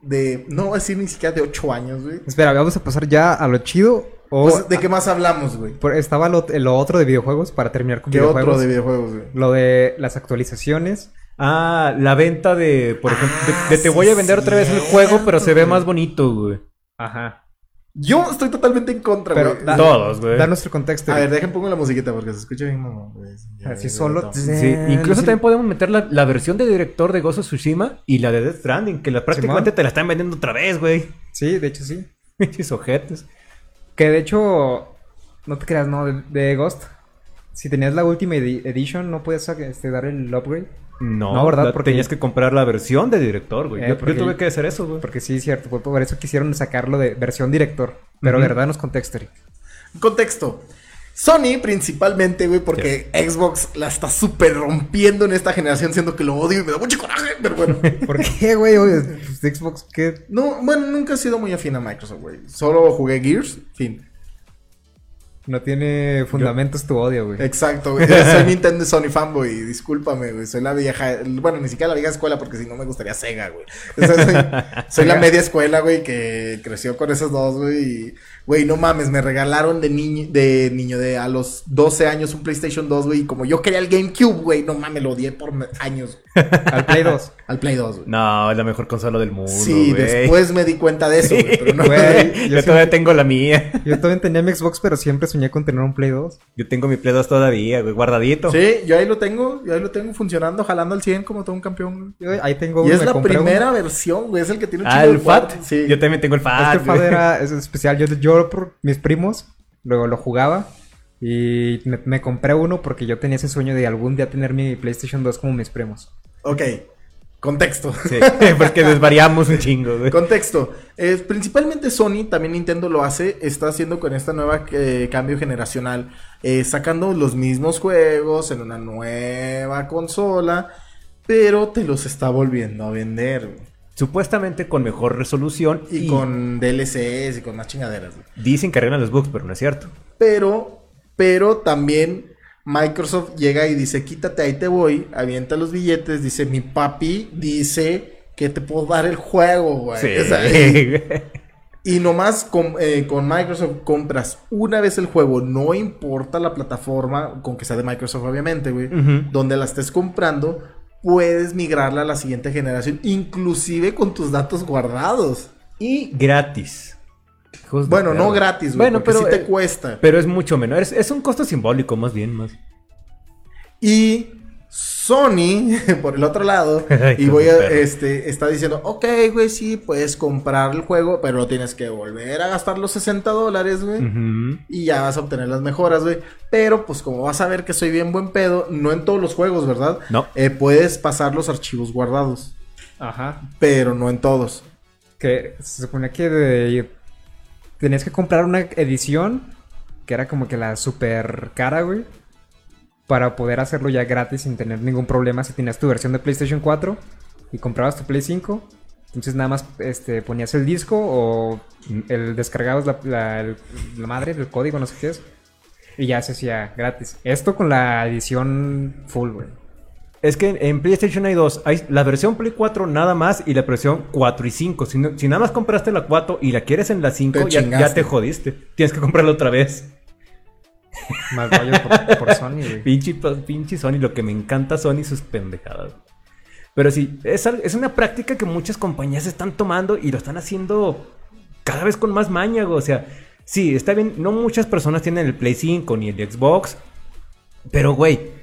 de, no voy a decir ni siquiera de ocho años, güey. Espera, vamos a pasar ya a lo chido. O Pues, ¿De qué más hablamos, güey? estaba lo, lo otro de videojuegos para terminar con ¿Qué videojuegos. otro de videojuegos, güey? Lo de las actualizaciones. Ah, la venta de, por ejemplo, de- Ah, de, te voy a vender otra vez el juego, pero se ve güey. más bonito, güey. Ajá. Yo estoy totalmente en contra, Pero güey. da- Todos, güey. Da nuestro contexto. A ver, dejen pongo la musiquita porque se escucha bien, mamá, güey. Así solo. Sí, incluso también podemos meter la, la versión de director de Gozo Tsushima y la de Death Stranding, que la, prácticamente te la están vendiendo otra vez, güey. Sí, de hecho sí. *laughs* Pinches ojetes. Que de hecho, no te creas, no, de, de Ghost. Si tenías la Ultimate edi- Edition, no puedes este, dar el upgrade. No, No, ¿verdad? la- Porque- tenías que comprar la versión de director, güey. Eh, yo, tuve que hacer eso, güey. Porque sí, es cierto, fue por eso quisieron sacarlo de versión director. Pero Ujú. verdad, nos contexto, Eric. Contexto. Sony principalmente, güey, porque Xbox la está súper rompiendo en esta generación, siendo que lo odio y me da mucho coraje, pero bueno. *laughs* ¿Por qué, güey? Oye, pues, Xbox, ¿qué? No, bueno, nunca he sido muy afín a Microsoft, güey. Solo jugué Gears, fin. No tiene fundamentos tu odio, güey. Exacto, güey. Soy Nintendo y Sony fanboy, discúlpame, güey. Soy la vieja, bueno, ni siquiera la vieja escuela porque si no me gustaría Sega, güey. O sea, soy, soy la media escuela, güey, que creció con esos dos, güey. Y, güey, no mames, me regalaron de niño, de niño, de a los 12 años un PlayStation 2, güey. Y como yo quería el GameCube, güey, no mames, lo odié por años. *laughs* Al Play 2. Al Play 2, güey. No, es la mejor consola del mundo, sí, güey. después me di cuenta de eso, güey. Pero no, *laughs* Güey. yo todavía tengo la mía. Yo también tenía mi Xbox, pero siempre soñé con tener un Play 2. Yo tengo mi Play 2 todavía, güey, guardadito. Sí, yo ahí lo tengo, yo ahí lo tengo funcionando, jalando al 100 como todo un campeón, güey. Yo ahí tengo Y uno, es la uno. primera versión, güey. Es el que tiene un Ah, el de FAT. Sí. Yo también tengo el FAT. Este FAT era es especial. Yo, yo por mis primos, luego lo jugaba. Y me, me compré uno porque yo tenía ese sueño de algún día tener mi PlayStation 2 como mis primos. Ok. Contexto. Sí, *laughs* porque *laughs* desvariamos un chingo, güey. Contexto. Eh, principalmente Sony, también Nintendo lo hace, está haciendo con esta nueva eh, cambio generacional, eh, sacando los mismos juegos en una nueva consola, pero te los está volviendo a vender. güey. Supuestamente con mejor resolución Y, con DLCs y con más chingaderas. güey. Dicen que arreglan los bugs, pero no es cierto. Pero, pero también Microsoft llega y dice, quítate, ahí te voy, avienta los billetes, dice, mi papi dice que te puedo dar el juego, güey. Sí. *laughs* O sea, y, y nomás con, eh, con Microsoft compras una vez el juego, no importa la plataforma, con que sea de Microsoft obviamente, güey, donde la estés comprando, puedes migrarla a la siguiente generación, inclusive con tus datos guardados. y gratis. Hijos de Bueno, no gratis, güey, Bueno, pero, sí te eh, cuesta. pero es mucho menor. Es, es un costo simbólico, más bien, más. Y Sony, *laughs* por el otro lado, *laughs* y voy a, este, está diciendo, ok, güey, sí, puedes comprar el juego, pero lo tienes que volver a gastar los 60 dólares, güey. Y ya vas a obtener las mejoras, güey. Pero, pues, como vas a ver que soy bien buen pedo, no en todos los juegos, ¿verdad? No. Eh, puedes pasar los archivos guardados, Ajá. pero no en todos. Que se supone que de- tenías que comprar una edición que era como que la super cara, güey. Para poder hacerlo ya gratis sin tener ningún problema si tenías tu versión de PlayStation 4 y comprabas tu Play 5. Entonces nada más este, ponías el disco o el descargabas la, la- el- madre del código, no sé qué es. Y ya se hacía gratis. Esto con la edición full, güey. Es que en PlayStation hay dos. Hay la versión Play 4 nada más y la versión 4 y 5. Si, no- si nada más compraste la 4 y la quieres en la 5, Te ya, ya te jodiste. Tienes que comprarla otra vez. Más rollo por, por Sony, güey. Pinche, pinche Sony, lo que me encanta Sony, sus pendejadas. Pero sí, es, es una práctica que muchas compañías están tomando y lo están haciendo cada vez con más maña, güey. O sea, sí, está bien, no muchas personas tienen el Play 5 ni el Xbox. Pero, güey,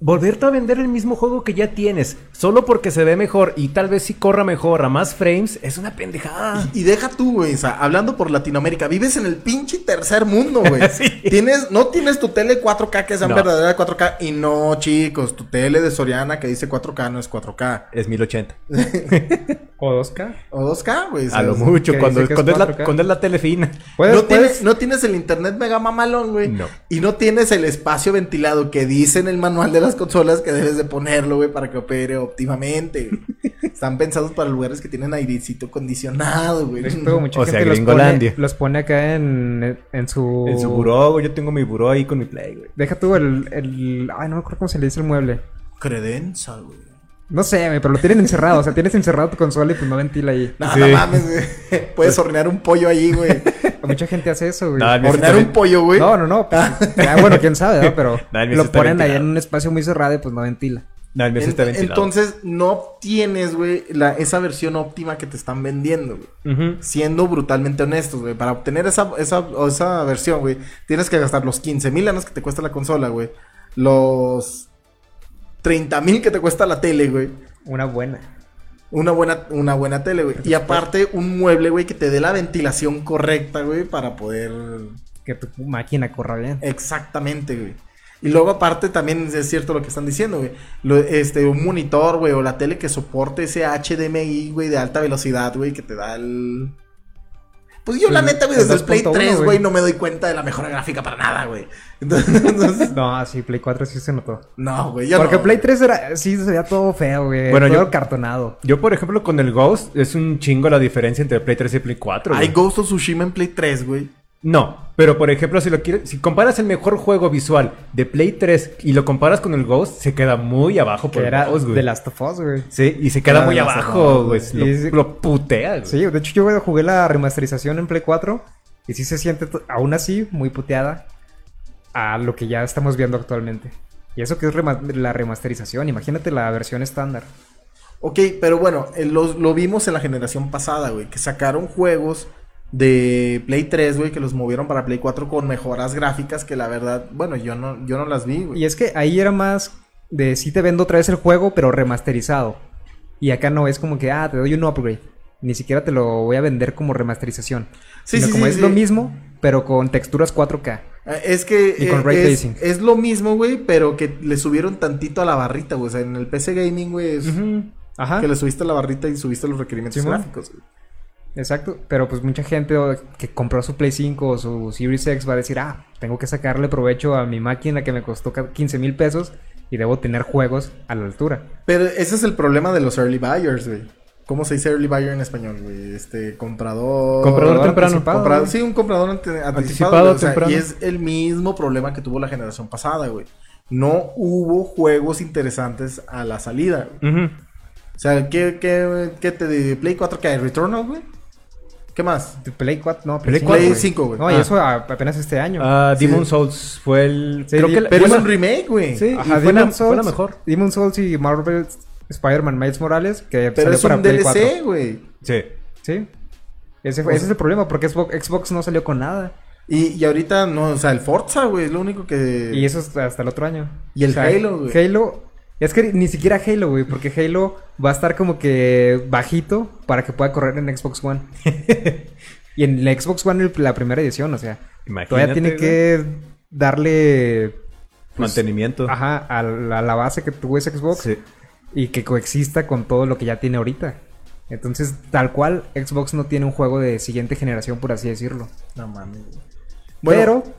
volverte a vender el mismo juego que ya tienes, solo porque se ve mejor y tal vez si corra mejor a más frames, es una pendejada. Y deja tú, güey, o sea, hablando por Latinoamérica, vives en el pinche tercer mundo, güey. *laughs* Sí. Tienes, no tienes tu tele 4K que sea No. verdadera 4K. Y no, chicos, tu tele de Soriana que dice 4K no es 4K. Es 1080. *laughs* O 2K. O 2K, güey. A lo mucho, cuando, es cuando es la, 4K. cuando es la tele fina. Puedes, no, puedes- tienes, no tienes el internet mega mamalón, güey. No. Y no tienes el espacio ventilado que dice en el manual de las consolas que debes de ponerlo, güey, para que opere óptimamente. *laughs* Están pensados para lugares que tienen airecito acondicionado, güey. O sea, los, Gringolandia. pone, los pone acá en, en su... En su buró, güey, yo tengo mi buró ahí con mi play, güey. Deja tú el, el... Ay, no me acuerdo cómo se le dice el mueble. Credenza, güey. No sé, güey, pero lo tienen encerrado. O sea, tienes encerrado tu consola y pues no ventila ahí. No, Sí. no mames, güey. *laughs* Puedes hornear un pollo ahí, güey. *laughs* Mucha gente hace eso, güey. No, Hornear un pollo, güey. No, no, no. pues, ah, bueno, quién sabe, ¿no? Pero *laughs* No, lo ponen ahí en un espacio muy cerrado y pues no ventila. No, el mío En- está ventilado. entonces, no obtienes, güey, la- esa versión óptima que te están vendiendo, güey. Siendo brutalmente honestos, güey. Para obtener esa, esa, esa versión, güey, tienes que gastar los 15 mil años que te cuesta la consola, güey. Los 30 mil que te cuesta la tele, güey. Una buena. Una buena, una buena tele, güey. Y aparte, un mueble, güey, que te dé la ventilación correcta, güey, para poder. Que tu máquina corra bien. Exactamente, güey. Y luego, aparte, también es cierto lo que están diciendo, güey. Lo- Este, un monitor, güey, o la tele que soporte ese HDMI, güey, de alta velocidad, güey, que te da el. Pues yo, la El- neta, güey, desde el Play 2.1, 3, güey. no me doy cuenta de la mejora gráfica para nada, güey. *laughs* Entonces, entonces, No, sí, Play 4 sí se notó. no, güey, yo Porque no. Play 3 era, sí se veía todo feo, güey. Bueno, todo yo- cartonado. Yo, por ejemplo, con el Ghost, es un chingo la diferencia entre Play 3 y Play 4. Hay. Ghost of Tsushima en Play 3, güey. No, pero por ejemplo, si lo quieres, si comparas el mejor juego visual de Play 3 y lo comparas con el Ghost, se queda muy abajo por era Ghost, güey. The Last of Us, güey. Sí, y se queda Era muy abajo, güey. Lo, sí. lo putea, güey. Sí, de hecho yo jugué la remasterización en Play 4 y sí se siente aún así muy puteada a lo que ya estamos viendo actualmente. Y eso que es rema- la remasterización, imagínate la versión estándar. Ok, pero bueno, eh, lo, lo vimos en la generación pasada, güey, que sacaron juegos de Play 3, güey, que los movieron para Play 4 con mejoras gráficas que la verdad, bueno, yo no, yo no las vi, güey. Y es que ahí era más de sí te vendo otra vez el juego, pero remasterizado. Y acá no es como que, ah, te doy un upgrade. Ni siquiera te lo voy a vender como remasterización. Sí, sino sí, como sí, es sí. lo mismo, pero con texturas 4K. Eh, Es que Y con ray es, es lo mismo, güey, pero que le subieron tantito a la barrita, güey. O sea, en el PC Gaming, güey, es. Ajá. que le subiste la barrita y subiste los requerimientos gráficos, güey. Exacto, pero pues mucha gente que compró su Play 5 o su Series X va a decir, ah, tengo que sacarle provecho a mi máquina que me costó ca- 15 mil pesos y debo tener juegos a la altura. Pero ese es el problema de los early buyers, güey. ¿Cómo se dice early buyer en español, güey? Este, comprador... Comprador temprano. Comprador- sí, un comprador ante- anticipado. Anticipado, güey, o sea, temprano. y es el mismo problema que tuvo la generación pasada, güey. No hubo juegos interesantes a la salida. güey. O sea, ¿qué, qué, qué te de Play 4 que hay? ¿Returnal, güey? ¿Qué más? Play 4, no, Play Play, Play 5. 5, güey. No, y Ah. eso a- apenas este año. Ah, Sí. Demon Souls fue el... Sí, creo que la- Pero es bueno, un remake, güey. Sí, Ajá, y fue, la, Demon's fue la Souls, mejor. Demon Souls y Marvel Spider-Man Miles Morales, que Pero salió es un Play DLC, 4. güey. Sí. Sí. Ese, fue- ese es el problema, porque Xbox, Xbox no salió con nada. Y, y ahorita, no, o sea, el Forza, güey, es lo único que... Y eso es hasta el otro año. Y el O sea, Halo, güey. Halo. Es que ni siquiera Halo, güey, porque Halo va a estar como que bajito para que pueda correr en Xbox One. *laughs* y en la Xbox One el- la primera edición, o sea, Imagínate, todavía tiene güey. que darle Mantenimiento. ajá, a la, a la base que tuvo ese Xbox Sí. y que coexista con todo lo que ya tiene ahorita. Entonces, tal cual, Xbox no tiene un juego de siguiente generación, por así decirlo. No mames. güey. Bueno, Pero pues,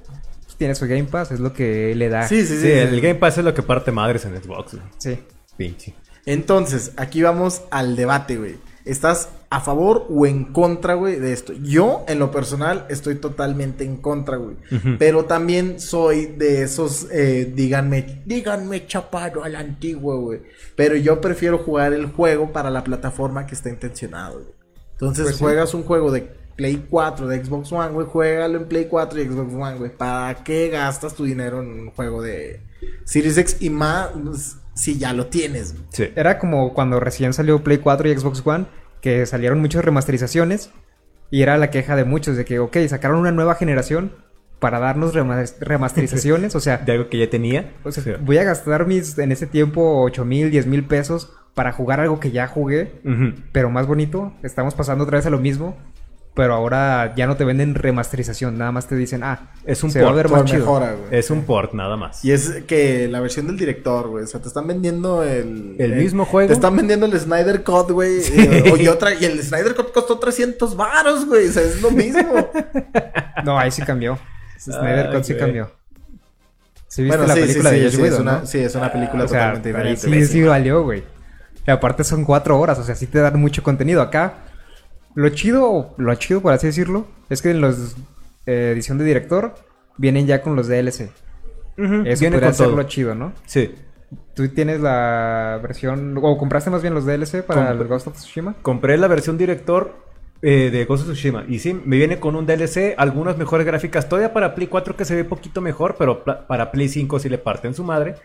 tiene su Game Pass, es lo que le da. Sí, sí, sí. Sí, el Game Pass es lo que parte madres en Xbox. güey. Sí. Pinche. Entonces, aquí vamos al debate, güey. ¿Estás a favor o en contra, güey, de esto? Yo, en lo personal, estoy totalmente en contra, güey. Pero también soy de esos, eh, díganme, díganme chapado al antiguo, güey. Pero yo prefiero jugar el juego para la plataforma que está intencionado, güey. Entonces, Pues sí. juegas un juego de Play 4, de Xbox One, güey, juégalo en Play 4 y Xbox One, güey. ¿Para qué gastas tu dinero en un juego de Series X y más si ya lo tienes, güey? Sí. Era como cuando recién salió Play 4 y Xbox One, que salieron muchas remasterizaciones y era la queja de muchos de que, ok, sacaron una nueva generación para darnos remas- remasterizaciones, o sea, *laughs* De algo que ya tenía. o sea, Sí. voy a gastar mis en ese tiempo 8 mil, 10 mil pesos para jugar algo que ya jugué, pero más bonito. Estamos pasando otra vez a lo mismo, pero ahora ya no te venden remasterización, nada más te dicen, ah, Es un se va a port. ver más chido. mejora. Es un port nada más. Y es que la versión del director, güey. O sea, te están vendiendo el... ¿El mismo juego? Te están vendiendo el Snyder Cut, güey. eh, y, otra, y el Snyder Cut costó 300 varos, güey. O sea, es lo mismo. *laughs* No, ahí sí cambió. Snyder Ay, Cut sí güey. cambió. ¿Sí viste bueno, la sí, película sí, de Josh sí, Whedon, es una, no? sí, es una película O sea, totalmente diferente. sí, sí valió, güey. Y aparte son cuatro horas, o sea, sí te dan mucho contenido. Acá, lo chido, lo chido, por así decirlo, es que en los eh, edición de director vienen ya con los DLC. Ujú. Eso Viene podría con ser todo. lo chido, ¿no? Sí. Tú tienes la versión, o compraste más bien los DLC para Compr- el Ghost of Tsushima. Compré la versión director eh, de Ghost of Tsushima. Y sí, me viene con un DLC, algunas mejores gráficas. Todavía para Play 4 que se ve poquito mejor, pero para Play 5 sí le parten su madre.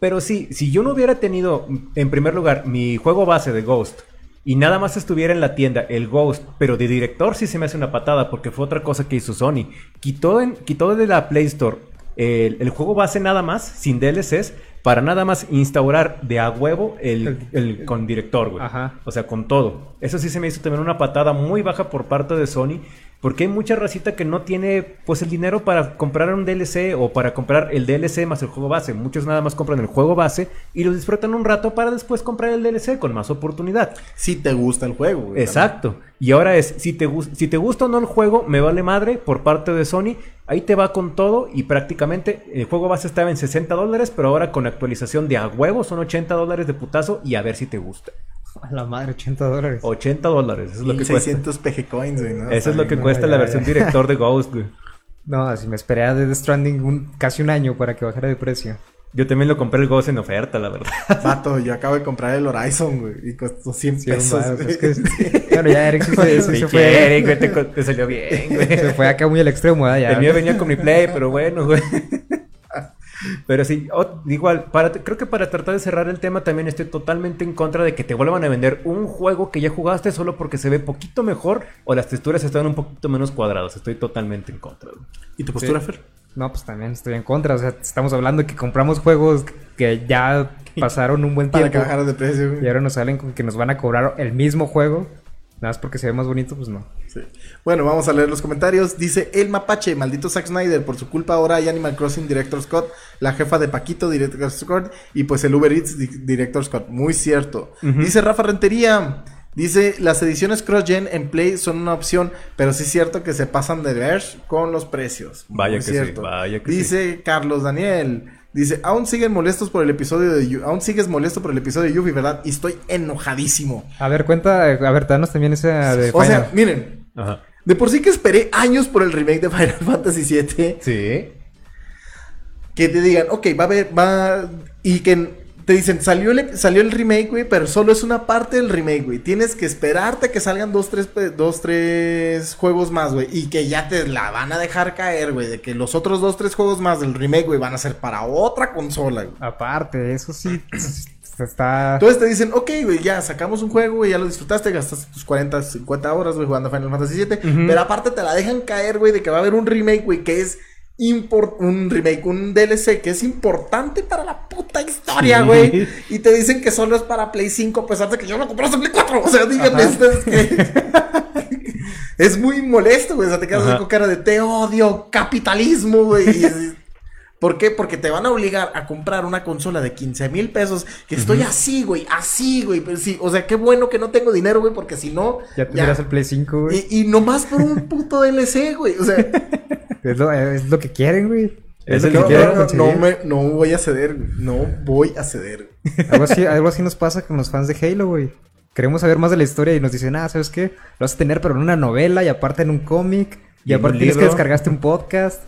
Pero sí, si yo no hubiera tenido, en primer lugar, mi juego base de Ghost y nada más estuviera en la tienda el Ghost, pero de director sí se me hace una patada porque fue otra cosa que hizo Sony. Quitó, en, quitó de la Play Store el, el juego base nada más, sin DLCs, para nada más instaurar de a huevo el, el con director, güey. Ajá. O sea, con todo. Eso sí se me hizo también una patada muy baja por parte de Sony. Porque hay mucha racita que no tiene pues el dinero para comprar un DLC o para comprar el DLC más el juego base. Muchos nada más compran el juego base y lo disfrutan un rato para después comprar el DLC con más oportunidad. Si te gusta el juego, güey. Exacto. Y ahora es, si te, si te gusta o no el juego, me vale madre por parte de Sony. Ahí te va con todo y prácticamente el juego base estaba en 60 dólares, pero ahora con actualización de a huevo son 80 dólares de putazo y a ver si te gusta. *laughs* A la madre, 80 dólares. 80 dólares, eso es lo que cuesta. 600 PG Coins, güey, ¿no? Eso es lo que no, cuesta ya, la ya. versión director de Ghost, güey. *laughs* No, si me esperé a Death Stranding un- casi un año para que bajara de precio. Yo también lo compré el Ghost en oferta, la verdad. *laughs* Vato, yo acabo de comprar el Horizon, güey. Y costó 100 Sí, pesos. más, güey. es que- Bueno, ya Eric se, fue, güey, te, salió bien, güey. se fue acá muy al extremo. Ya. El mío venía con mi play, pero bueno, güey. Pero sí, o- igual, para, creo que para tratar de cerrar el tema también estoy totalmente en contra de que te vuelvan a vender un juego que ya jugaste solo porque se ve poquito mejor o las texturas están un poquito menos cuadradas. Estoy totalmente en contra. ¿Y tu postura, Sí. Fer? No, pues también estoy en contra. O sea, estamos hablando de que compramos juegos que ya pasaron un buen Para tiempo. que bajara de precio, güey. Y ahora nos salen con que nos van a cobrar el mismo juego. Nada más porque se ve más bonito, pues no. Sí. Bueno, vamos a leer los comentarios. Dice el mapache, maldito Zack Snyder, por su culpa ahora hay Animal Crossing Director Scott, la jefa de Paquito Director Scott y pues el Uber Eats di- Director Scott. Muy cierto. Dice Rafa Rentería, dice las ediciones cross-gen en Play son una opción, pero sí es cierto que se pasan de ver con los precios. Vaya Muy que sí, cierto. vaya que dice Carlos Daniel, Dice, aún siguen molestos por el episodio de Yu- aún sigues molesto por el episodio de Yuffie, ¿verdad? Y estoy enojadísimo. A ver, cuenta, a ver, danos también esa de O sea, miren, Ajá. de por sí que esperé años por el remake de Final *laughs* Fantasy VII. Sí. que te digan, ok, va a haber, va, y que te dicen, salió el, salió el remake, güey, pero solo es una parte del remake, güey. Tienes que esperarte a que salgan dos, tres, dos, tres juegos más, güey, y que ya te la van a dejar caer, güey, de que los otros dos, tres juegos más del remake, güey, van a ser para otra consola, güey. Aparte, eso sí *clears throat* está... Entonces te dicen, ok, güey, ya sacamos un juego, güey, ya lo disfrutaste, gastaste tus 40, 50 horas, güey, jugando Final Fantasy VII. Pero aparte te la dejan caer, güey, de que va a haber un remake, güey, que es un remake, un DLC que es importante para la puta historia, Sí. güey. Y te dicen que solo es para Play 5, a pesar de que yo lo compré en Play 4. O sea, díganme, esto es que... *laughs* es muy molesto, güey. O sea, te quedas Ajá. con cara de te odio, capitalismo, güey. ¿Por qué? Porque te van a obligar a comprar una consola de 15 mil pesos. Que estoy así, güey, así, güey. Pero sí, o sea, qué bueno que no tengo dinero, güey, porque si no. Ya tendrás el Play 5, güey. Y, y nomás por un puto DLC, güey. O sea, *laughs* Es, lo, es lo que quieren, güey. Es lo que quieren no, no, me, no voy a ceder, güey. No voy a ceder. *laughs* Algo así, algo así nos pasa con los fans de Halo, güey. Queremos saber más de la historia y nos dicen, ah, ¿sabes qué? Lo vas a tener, pero en una novela y aparte en un cómic. Y, Y aparte tienes que descargaste un podcast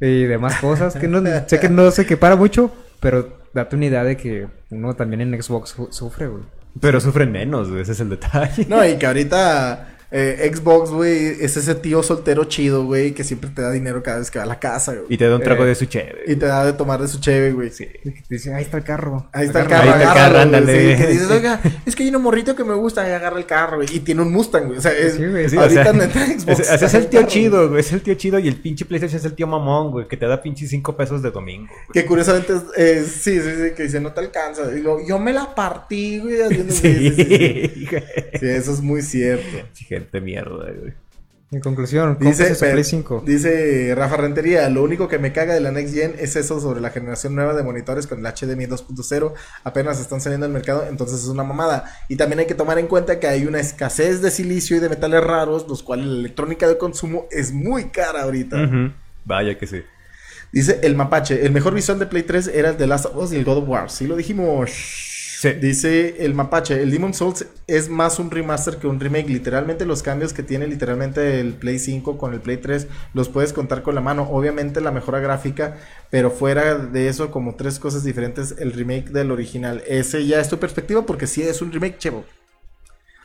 y demás cosas. Que no, *laughs* sé que no se equipara mucho, pero date una idea de que uno también en Xbox su- sufre, güey. Pero sufren menos, güey. Ese es el detalle. No, y que ahorita eh, Xbox, güey, es ese tío soltero chido, güey, que siempre te da dinero cada vez que va a la casa, güey. Y te da un trago Eh, de su chévere. Y te da de tomar de su cheve, güey. Sí. Y te dicen, ahí está el carro. Ahí está el Agárralo". carro, Ahí está el carro, güey, ándale. sí, que dices, oiga, es que hay un morrito que me gusta y agarra el carro, güey. Y tiene un Mustang, güey. O sea, es, Sí, güey, sí, o ahorita sea, neta Xbox. Es el tío carro, chido, güey. Es el tío chido y el pinche PlayStation es el tío mamón, güey. Que te da pinche 5 pesos de domingo. güey. Que curiosamente es, sí, sí, sí, que dice, no te alcanza. Digo, yo me la partí, güey, haciendo *laughs* sí, sí, sí, sí. güey. Sí, eso es muy cierto. Gente mierda, güey. En conclusión, Dice, Play 5. dice Rafa Rentería, lo único que me caga de la Next Gen es eso sobre la generación nueva de monitores con el HDMI 2.0. Apenas están saliendo al mercado, entonces es una mamada. Y también hay que tomar en cuenta que hay una escasez de silicio y de metales raros, los cuales la electrónica de consumo es muy cara ahorita. Vaya que sí. Dice el mapache, el mejor visión de Play 3 era el de Last of Us y el God of War. Sí lo dijimos. Dice el mapache, el Demon Souls es más un remaster que un remake. Literalmente los cambios que tiene literalmente el Play 5 con el Play 3 los puedes contar con la mano. Obviamente la mejora gráfica, pero fuera de eso como tres cosas diferentes el remake del original. Ese ya es tu perspectiva porque sí es un remake, chevo.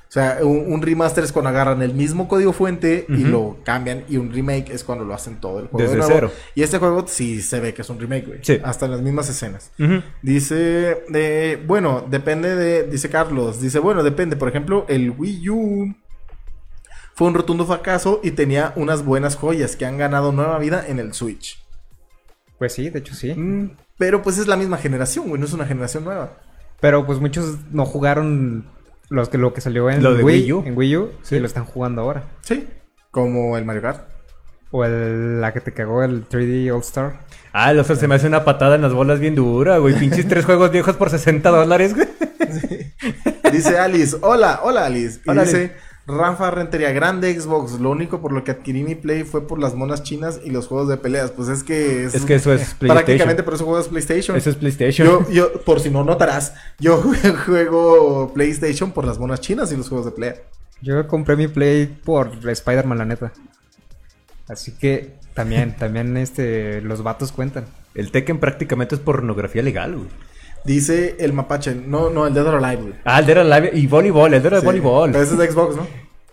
O sea, un, un remaster es cuando agarran el mismo código fuente y lo cambian y un remake es cuando lo hacen todo el juego de Desde nuevo. cero. Y este juego sí se ve que es un remake, güey. Sí. Hasta en las mismas escenas. Dice, de, bueno, depende de, dice Carlos, dice, bueno, depende, por ejemplo, el Wii U fue un rotundo fracaso y tenía unas buenas joyas que han ganado nueva vida en el Switch. Pues sí, de hecho sí. Mm, Pero pues es la misma generación, güey, no es una generación nueva. Pero pues muchos no jugaron los que, lo que salió en Lo de Wii, Wii U. En Wii U Sí. y lo están jugando ahora. Sí, como el Mario Kart. O el- la que te cagó el 3D All Star. Ah, el se me hace una patada en las bolas bien dura, güey. *laughs* Pinches tres juegos viejos por 60 dólares, güey. Dice Alice, hola, hola Alice. Y Hola, dice Rafa Rentería, grande Xbox. Lo único por lo que adquirí mi Play fue por las monas chinas y los juegos de peleas. Pues es que es, Es que eso es PlayStation. *laughs* prácticamente por eso juegas PlayStation. Eso es PlayStation. Yo, yo, por si no notarás, yo juego PlayStation por las monas chinas y los juegos de pelea. Yo compré mi Play por Spider-Man, la neta. Así que también, *laughs* también este, los vatos cuentan. El Tekken prácticamente es pornografía legal, güey. Dice el mapache, no, no, el Dead or Alive, güey. Ah, el Dead or Alive y voleibol, el Dead or Sí. voleibol. Pero ese es de Xbox, ¿no?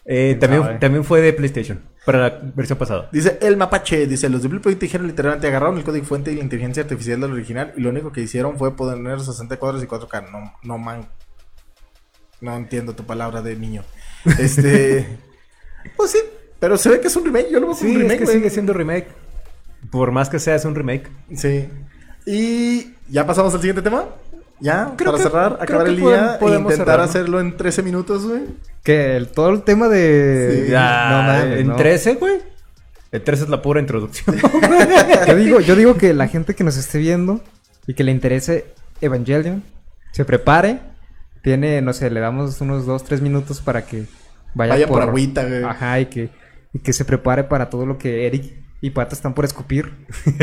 Eh, también, sabe? también fue de PlayStation, para la versión pasada. Dice el mapache, dice, los de Bluepoint dijeron literalmente agarraron el código fuente y la inteligencia artificial del original y lo único que hicieron fue poner 60 cuadros y 4K. No, no man. No entiendo tu palabra de niño. Este, *laughs* pues sí, pero se ve que es un remake, yo lo veo como Sí, un remake, es que sigue siendo remake. Por más que sea, es un remake. Sí. Y ya pasamos al siguiente tema. Ya, Creo para que- cerrar, acabar el día e podemos intentar cerrar, ¿no? hacerlo en 13 minutos, güey. Que el, todo el tema de... Sí. Ya, no mames, en no. 13, güey. El 13 es la pura introducción. *laughs* Yo digo, yo digo que la gente que nos esté viendo y que le interese Evangelion, se prepare. Tiene, no sé, le damos unos 2, 3 minutos para que vaya, Vaya por agüita, güey. Ajá, y que, y que se prepare para todo lo que Eric y Pato están por escupir.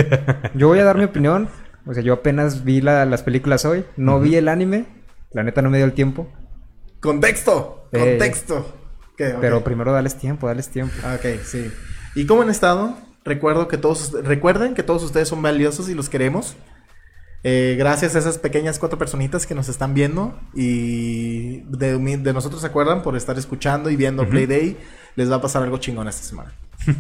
*laughs* Yo voy a dar mi opinión. O sea, yo apenas vi la- las películas hoy, no vi el anime, la neta no me dio el tiempo, Contexto, Eh, contexto. ¿Qué? Ok. pero primero dales tiempo, dales tiempo. Ah, Ok, sí. ¿Y cómo han estado? Recuerdo que todos, recuerden que todos ustedes son valiosos y los queremos. Eh, gracias a esas pequeñas cuatro personitas que nos están viendo y de nosotros se acuerdan por estar escuchando y viendo Play Day. Les va a pasar algo chingón esta semana. *laughs*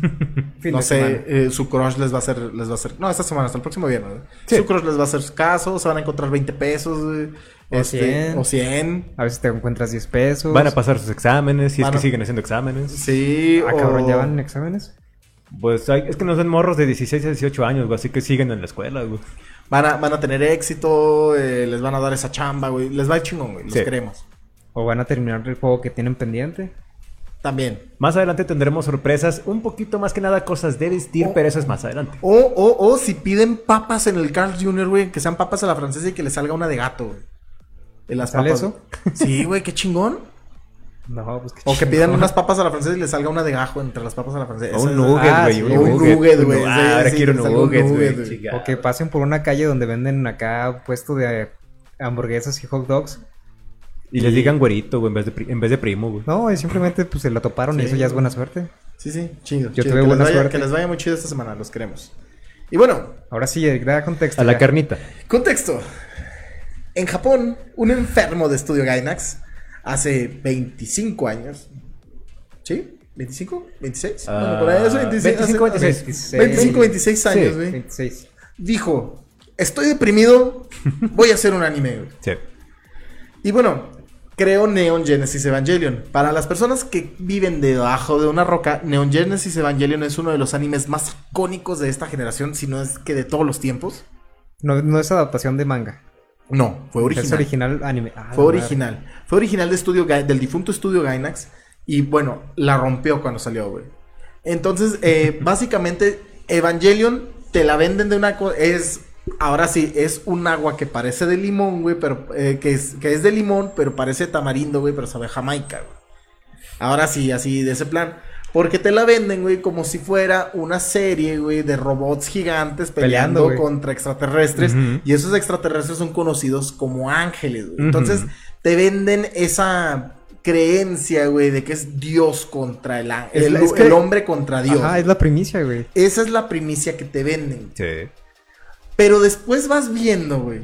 No sé, semana. eh, su crush les va a hacer, les va a hacer, no, esta semana, hasta el próximo viernes. Sí. Su crush les va a hacer caso, se van a encontrar 20 pesos, O este, 100. o 100. A veces te encuentras 10 pesos. Van a pasar sus exámenes, si Van es que a- siguen haciendo exámenes. Sí, Ah, o- cabrón, ¿ya van en exámenes? Pues hay- es que no son morros de 16 a 18 años, güey, así que siguen en la escuela, güey. Van a, van a tener éxito, eh, les van a dar esa chamba, güey. Les va a ir chingón, güey. Los Sí. queremos. ¿O van a terminar el juego que tienen pendiente? También. Más adelante tendremos sorpresas, un poquito más que nada cosas de vestir, Oh. pero eso es más adelante. O, o, o si piden papas en el Carl Jr., güey, que sean papas a la francesa y que le salga una de gato, güey. En las ¿Sale papas. eso? Sí, güey, qué chingón. No, pues que O que pidan unas papas a la francesa y le salga una de gajo entre las papas a la francesa. O un nugget, ah, güey. un nugget, güey. Ah, ahora quiero nuggets, nugget, güey. O que pasen por una calle donde venden acá puesto de hamburguesas y hot dogs. Y les digan güerito, güey, en vez de, pri- en vez de primo, güey. No, y simplemente pues se la toparon y Sí, eso ya es buena suerte. Sí, sí, chido. Yo chido. tuve que buena les vaya, suerte. Que les vaya muy chido esta semana, los queremos. Y bueno, Ahora sí, da contexto. A la ya. carnita. Contexto. En Japón, un enfermo de estudio Gainax hace 25 años. ¿Sí? ¿25? ¿26? Ah, bueno, por ahí eso, 25, 25, hace- 26. 25, 26 años, Sí. güey. 26. Dijo, estoy deprimido, voy a hacer un anime, güey. Sí. Y bueno, creo Neon Genesis Evangelion. Para las personas que viven debajo de una roca, Neon Genesis Evangelion es uno de los animes más icónicos de esta generación, si no es que de todos los tiempos. No, no es adaptación de manga. No, fue original. Es original anime. Ah, Fue madre. original. Fue original de estudio del difunto estudio Gainax. Y bueno, la rompió cuando salió, güey. Entonces, eh, *laughs* básicamente, Evangelion te la venden de una cosa. Es. Ahora sí, es un agua que parece de limón, güey, pero eh, que, es, que es de limón, pero parece tamarindo, güey, pero sabe a Jamaica, güey. Ahora sí, así de ese plan. Porque te la venden, güey, como si fuera una serie, güey, de robots gigantes peleando, contra extraterrestres. Y esos extraterrestres son conocidos como ángeles, güey. Entonces, te venden esa creencia, güey, de que es Dios contra el ángel. Es El, es que- el hombre contra Dios. Ajá, es la primicia, güey. Esa es la primicia que te venden. Sí. Pero después vas viendo, güey,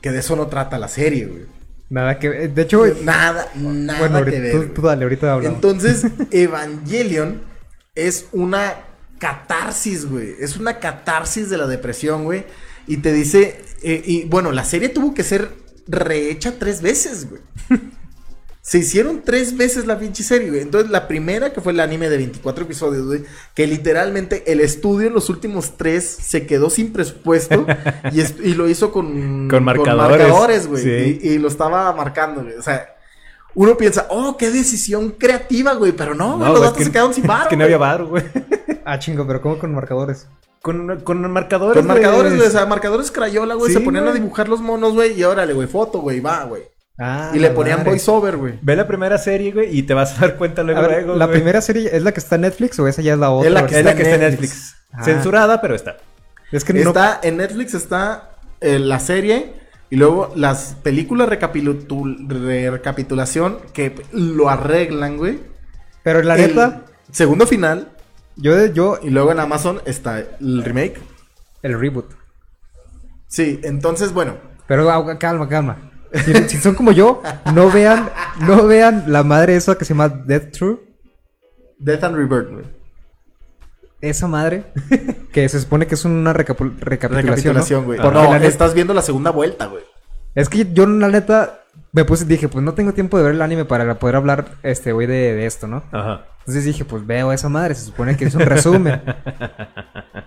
que de eso no trata la serie, güey. Nada que... De hecho, güey, Nada, nada bueno, que ver. tú, dale, ahorita hablamos. Entonces, *laughs* Evangelion es una catarsis, güey. Es una catarsis de la depresión, güey. Y te dice, eh, y bueno, la serie tuvo que ser rehecha tres veces, güey. *laughs* Se hicieron tres veces la pinche serie, güey. Entonces, la primera, que fue el anime de 24 episodios, güey, que literalmente el estudio en los últimos tres se quedó sin presupuesto *laughs* y, es- y lo hizo con, Con marcadores, güey. sí. Y, y lo estaba marcando, güey. O sea, uno piensa, oh, qué decisión creativa, güey. Pero no, güey, los datos se quedaron sin Es varo. que no había bar, güey. *laughs* Ah, chingo, pero ¿cómo con marcadores? Con, con marcadores. Con marcadores, güey. O sea, marcadores Crayola, güey. Sí, se ponían a dibujar los monos, güey. Y órale, güey, foto, güey, va, güey. Ah, y le la ponían madre. voiceover, güey. Ve la primera serie, güey, y te vas a dar cuenta luego, A ver, luego, ¿La güey. primera serie es la que está en Netflix o esa ya es la otra? Es la que Es la que está en Netflix. Netflix. Ah. Censurada, pero está. Es que no... Está en Netflix, está eh, la serie. Y luego las películas recapitul- de recapitulación que lo arreglan, güey. Pero la El neta, Segundo final. yo, yo... Y luego en Amazon está el remake. El reboot. Sí, entonces, bueno. Pero ah, calma, calma. Si, si son como yo, no vean, no vean la madre esa que se llama Death True. Death and Rebirth, güey. Esa madre, que se supone que es una recapitulación. Recapitulación, ¿no? güey. Porque No, la estás viendo la segunda vuelta, güey. Es que yo, la neta, me puse, dije, pues no tengo tiempo de ver el anime para poder hablar, este, güey, de, de esto, ¿no? Ajá. Entonces dije, pues veo esa madre, se supone que es un resumen. *laughs*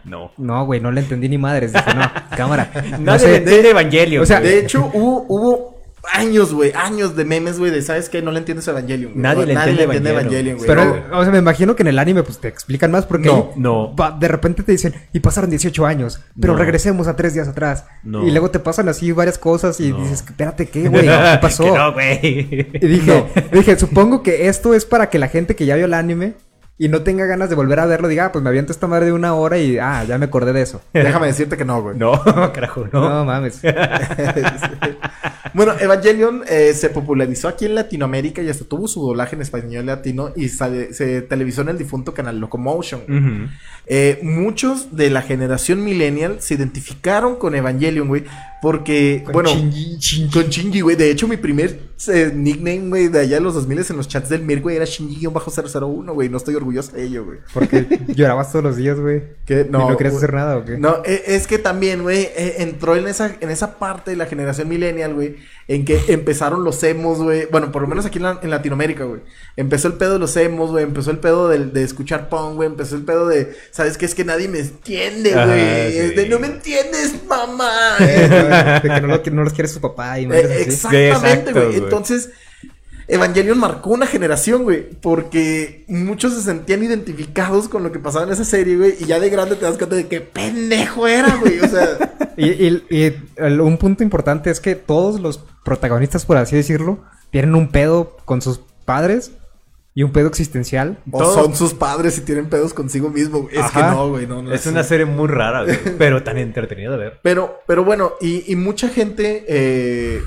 No. No, güey, no le entendí ni madres. Dije, no, cámara. *laughs* No Nadie sé, le entiende Evangelion. o sea. De hecho, hubo, hubo años, güey, años de memes, güey, de, ¿sabes qué? No le entiendes a Evangelion. güey. Nadie O le entiende Evangelion. Evangelion, güey. Pero, o sea, me imagino que en el anime, pues te explican más porque No, no. va- de repente te dicen, y pasaron 18 años, pero No. regresemos a tres días atrás. No. Y luego te pasan así varias cosas y No. dices, espérate, ¿qué, güey? *laughs* ¿Qué pasó? Que no, güey. Y dije, dije, supongo que esto es para que la gente que ya vio el anime y no tenga ganas de volver a verlo, diga, ah, pues me aviento esta madre de una hora y ah, ya me acordé de eso. Déjame decirte que no, güey. *laughs* No, carajo, No, no. mames. *laughs* bueno, Evangelion eh, se popularizó aquí en Latinoamérica y hasta tuvo su doblaje en español latino y sale- se televisó en el difunto canal Locomotion. Eh, muchos de la generación millennial se identificaron con Evangelion, güey, porque, Con bueno, con Shinji, güey. De hecho, mi primer eh, nickname, güey, de allá de los 2000 en los chats del Mir, güey, era Shinji-001, güey. No estoy orgulloso de ello, güey. Porque *laughs* llorabas todos los días, güey. Que ¿Y no querías hacer nada o qué? No, e- es que también, güey, eh, entró en esa, en esa parte de la generación millennial, güey, en que empezaron los emos, güey. Bueno, por lo menos aquí en, la- en Latinoamérica, güey. Empezó el pedo de los emos, güey. Empezó el pedo del- de, escuchar punk, güey. Empezó el pedo de, ¿sabes qué? Es que nadie me entiende, güey. sí. De, no me entiendes, mamá. *laughs* de que no, lo, que no los quiere su papá y Eh, así. exactamente, güey. Entonces, Evangelion marcó una generación, güey. Porque muchos se sentían identificados con lo que pasaba en esa serie, güey. Y ya de grande te das cuenta de qué pendejo era, güey. O sea. *laughs* Y, y- y el- un punto importante es que todos los protagonistas, por así decirlo, tienen un pedo con sus padres y un pedo existencial. O Todos- son sus padres y tienen pedos consigo mismo. güey. Es Ajá. que no, güey. No, no Es una serie muy rara, güey, *laughs* pero tan entretenida de ver. Pero, pero bueno, y, y mucha gente, eh,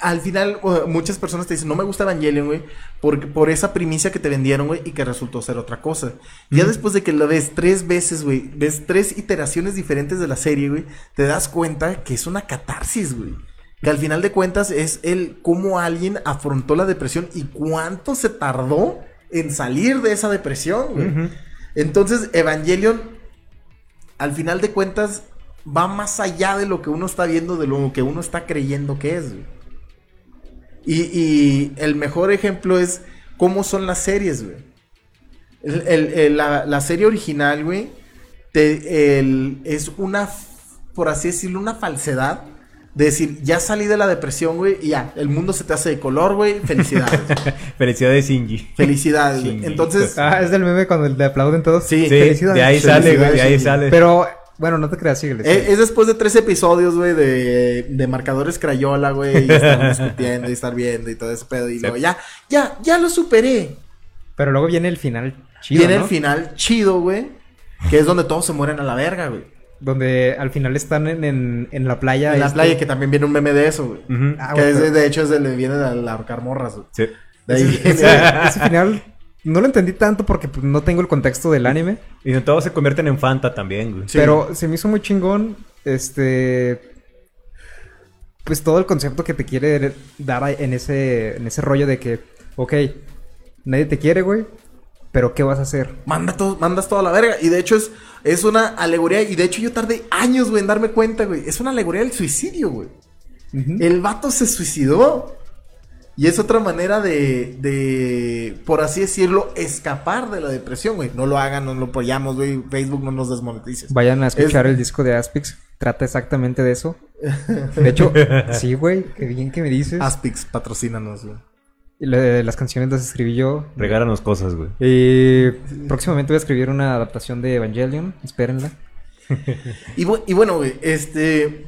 al final, muchas personas te dicen, no me gusta Evangelion, güey, porque por esa primicia que te vendieron, güey, y que resultó ser otra cosa. Ya después de que lo ves tres veces, güey, ves tres iteraciones diferentes de la serie, güey, te das cuenta que es una catarsis, güey. Que al final de cuentas es el cómo alguien afrontó la depresión y cuánto se tardó en salir de esa depresión, güey. Entonces, Evangelion, al final de cuentas, va más allá de lo que uno está viendo, de lo que uno está creyendo que es. güey. Y, y el mejor ejemplo es cómo son las series, güey. El- el- el- la, la serie original, güey, te- el- es una, por así decirlo, una falsedad. De decir, ya salí de la depresión, güey, y ya, el mundo se te hace de color, güey, felicidades. güey. *laughs* Felicidades, Shinji. felicidades. Entonces, Ah, es del meme cuando le aplauden todos. sí, Sí, felicidades. de ahí sale, güey, de ahí sale. Pero, bueno, no te creas, síguele. Eh, Es, después de tres episodios, güey, de, de marcadores Crayola, güey, y estar discutiendo y estar viendo y todo ese pedo. Y luego, ya, ya, ya lo superé. Pero luego viene el final chido, Viene ¿no? el final chido, güey, que es donde todos se mueren a la verga, güey. Donde al final están en, en, en la playa. En la este- playa, que también viene un meme de eso, güey. Ah, que es de, pero- de hecho es de, le viene de ahorcar morras, güey. Sí. De ahí Ese, viene, ese- ese final no lo entendí tanto porque pues, no tengo el contexto del anime. Y no todos se convierten en Fanta también, güey. Sí. Pero se me hizo muy chingón. Este. Pues todo el concepto que te quiere dar en ese, en ese rollo de que, ok, nadie te quiere, güey. Pero ¿qué vas a hacer? Manda todo, mandas toda la verga. Y de hecho es, es una alegoría. Y de hecho yo tardé años, güey, en darme cuenta, güey. Es una alegoría del suicidio, güey. El vato se suicidó. Y es otra manera de, de, por así decirlo, escapar de la depresión, güey. No lo hagan, no lo apoyamos, güey. Facebook no nos desmonetices. Vayan a escuchar Es- el disco de Aspix. Trata exactamente de eso. *laughs* De hecho, sí, güey. Qué bien que me dices. Aspix, patrocínanos, güey. Y lo de las canciones las escribí yo. Regálanos cosas, güey. Y próximamente voy a escribir una adaptación de Evangelion. Espérenla. *laughs* Y, bu- y bueno, güey, este.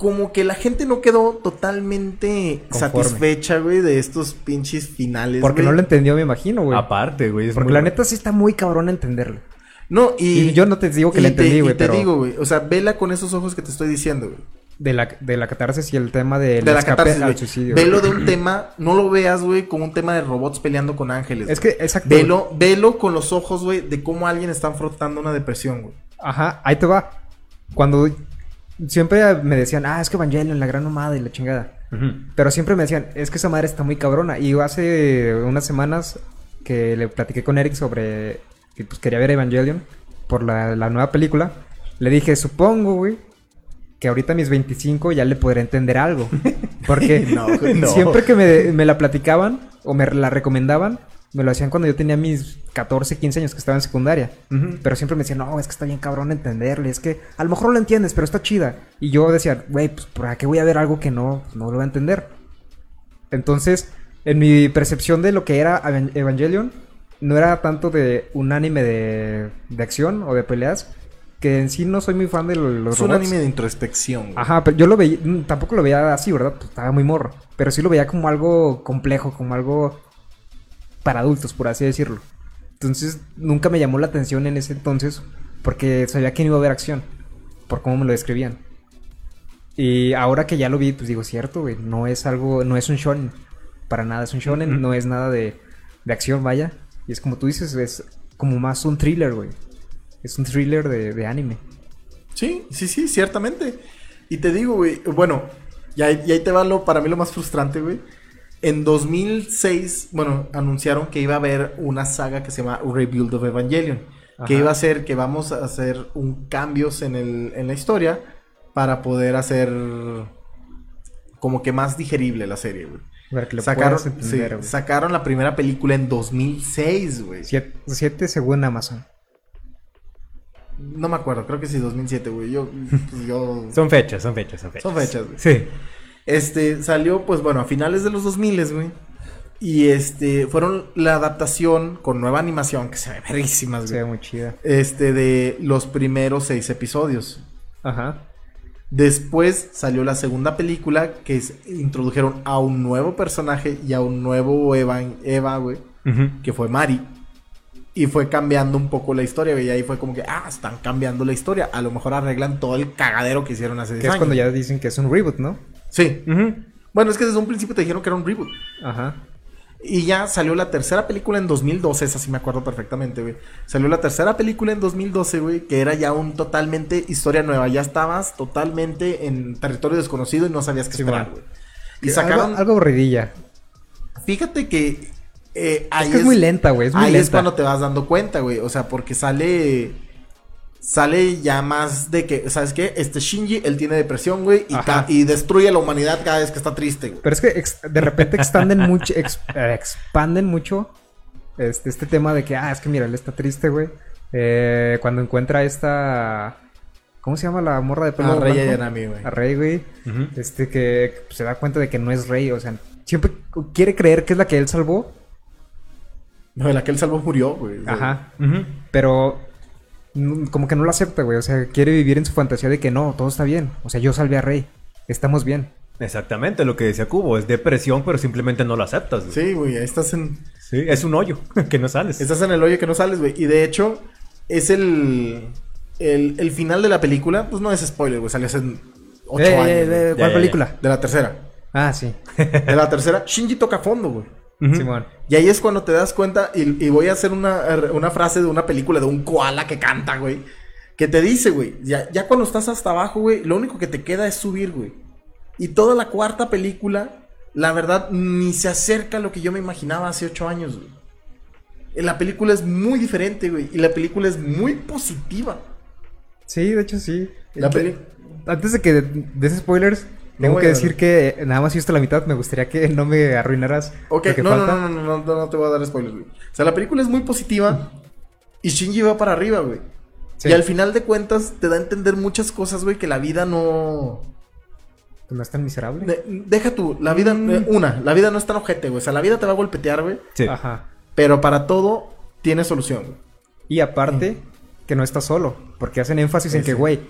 Como que la gente no quedó totalmente Conforme. satisfecha, güey, de estos pinches finales. Porque güey. no lo entendió, me imagino, güey. Aparte, güey. Porque muy la neta sí está muy cabrón entenderlo. No, y. Y yo no te digo que y la te- entendí, y güey, te pero- digo, güey. O sea, vela con esos ojos que te estoy diciendo, güey. De la, de la catarsis y el tema del de la catarsis, al suicidio. Velo de un tema, no lo veas, güey, como un tema de robots peleando con ángeles. Es güey. que, exacto. Velo, velo con los ojos, güey, de cómo alguien está afrontando una depresión, güey. Ajá, ahí te va. Cuando siempre me decían, ah, es que Evangelion, la gran nomada y la chingada. Pero siempre me decían, es que esa madre está muy cabrona. Y hace unas semanas que le platiqué con Eric sobre que pues, quería ver Evangelion por la, la nueva película, le dije, supongo, güey, que ahorita a mis 25 ya le podré entender algo. *laughs* Porque no. siempre que me, me la platicaban o me la recomendaban, me lo hacían cuando yo tenía mis 14, 15 años que estaba en secundaria. Pero siempre me decían, no, es que está bien cabrón entenderle, es que a lo mejor lo entiendes, pero está chida. Y yo decía, güey, pues ¿para qué voy a ver algo que no, no lo voy a entender? Entonces, en mi percepción de lo que era Evan- Evangelion, no era tanto de un anime de, de acción o de peleas, que en sí no soy muy fan de lo- los Es un robots. anime de introspección, güey. Ajá, pero yo lo veía, mm, tampoco lo veía así, ¿verdad? Pues estaba muy morro. Pero sí lo veía como algo complejo, como algo para adultos, por así decirlo. Entonces nunca me llamó la atención en ese entonces porque sabía que no iba a haber acción por cómo me lo describían. Y ahora que ya lo vi, pues digo, cierto, güey, no es algo, no es un shonen, para nada es un shonen, no es nada de, de acción, vaya. Y es como tú dices, es como más un thriller, güey. Es un thriller de, de anime. Sí, sí, sí, ciertamente. Y te digo, güey, bueno, y ahí, y ahí te va lo, para mí lo más frustrante, güey. En 2006, bueno, anunciaron que iba a haber una saga que se llama Rebuild of Evangelion. Que iba a ser que vamos a hacer un cambios en, el, en la historia para poder hacer como que más digerible la serie, güey. Sacaron, entender, sí, sacaron la primera película en 2006, güey. Siete, siete según Amazon. No me acuerdo, creo que sí, 2007, güey. Yo, pues, yo... Son fechas, son fechas, son fechas. Son fechas, güey. Sí. Este, salió, pues bueno, a finales de los 2000, güey. Y este, fueron la adaptación con nueva animación, que se ve verísimas, Se ve güey. muy chida. Este, de los primeros seis episodios. Ajá. Después salió la segunda película, que es, introdujeron a un nuevo personaje y a un nuevo Eva, Eva, güey, que fue Mari. Y fue cambiando un poco la historia, güey. Y ahí fue como que, ah, están cambiando la historia. A lo mejor arreglan todo el cagadero que hicieron hace 10 Que es cuando ya dicen que es un reboot, ¿no? Sí. Bueno, es que desde un principio te dijeron que era un reboot. Ajá. Y ya salió la tercera película en 2012, esa sí me acuerdo perfectamente, güey. Salió la tercera película en 2012, güey, que era ya un totalmente historia nueva. Ya estabas totalmente en territorio desconocido y no sabías qué Sí, esperar, güey. Y sacaron, Algo, algo aburridilla. fíjate que eh, ahí es que es muy lenta, güey. Es muy ahí lenta. es cuando te vas dando cuenta, güey. O sea, porque sale. Sale ya más de que, ¿sabes qué? Este Shinji, él tiene depresión, güey, y, y destruye a la humanidad cada vez que está triste, güey. Pero es que ex- de repente expanden mucho, ex- eh, expanden mucho este, este tema de que, ah, es que mira, él está triste, güey. Eh, cuando encuentra esta... ¿Cómo se llama la morra de pelo A Rey blanco? Ayanami, güey. A Rey, güey. Este que se da cuenta de que no es Rey, o sea, siempre quiere creer que es la que él salvó. No, la que él salvó murió, güey. Ajá. Pero como que no lo acepta, güey. O sea, quiere vivir en su fantasía de que no, todo está bien. O sea, yo salvé a Rey. Estamos bien. Exactamente lo que decía Cubo. Es depresión, pero simplemente no lo aceptas. güey. Sí, güey, ahí estás en, Sí, es un hoyo *laughs* que no sales. estás en el hoyo que no sales, güey. Y de hecho, es el, el, el final de la película, pues no es spoiler, güey, salió hace ocho Eh, años. eh, eh, ¿Cuál ya, película? De la tercera. Ah, sí. De la tercera, Shinji toca fondo, güey. Simón. Y ahí es cuando te das cuenta, y, y voy a hacer una, una frase de una película de un koala que canta, güey. Que te dice, güey, ya, ya cuando estás hasta abajo, güey, lo único que te queda es subir, güey. Y toda la cuarta película, la verdad, ni se acerca a lo que yo me imaginaba hace ocho años, güey. Eh, La película es muy diferente, güey. Y la película es muy positiva. Sí, de hecho sí. La peli- Antes de que des spoilers, tengo que a decir que eh, nada más he visto la mitad. Me gustaría que no me arruinaras Ok, no, no, falta. no, no, no, no, no te voy a dar spoilers, güey. O sea, la película es muy positiva y Shinji va para arriba, güey. Sí. Y al final de cuentas te da a entender muchas cosas, güey, que la vida no... No es tan miserable. de- deja tú, la vida... Mm. eh, una, la vida no es tan ojete, güey. O sea, la vida te va a golpetear, güey. Sí. Ajá. Pero para todo tiene solución, güey. Y aparte, que no estás solo. Porque hacen énfasis en Sí, que, güey,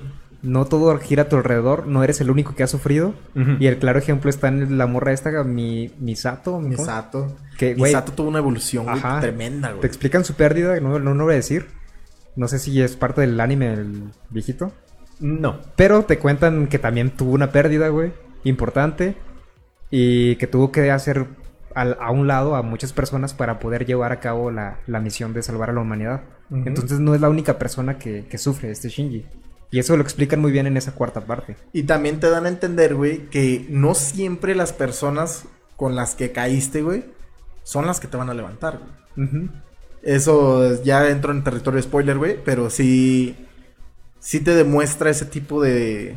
no todo gira a tu alrededor. No eres el único que ha sufrido. Y el claro ejemplo está en la morra esta, mi, Misato. mi-. Misato. Que, güey, Misato tuvo una evolución, güey, tremenda, Te güey. explican su pérdida, no, no, no voy a decir. No sé si es parte del anime el viejito. No. Pero te cuentan que también tuvo una pérdida, güey, importante. Y que tuvo que hacer a un lado a muchas personas para poder llevar a cabo la, la misión de salvar a la humanidad. Entonces no es la única persona que, que sufre este Shinji. Y eso lo explican muy bien en esa cuarta parte. Y también te dan a entender, güey, que no siempre las personas con las que caíste, güey, son las que te van a levantar, güey. Eso ya entro en territorio spoiler, güey, pero sí, sí te demuestra ese tipo de,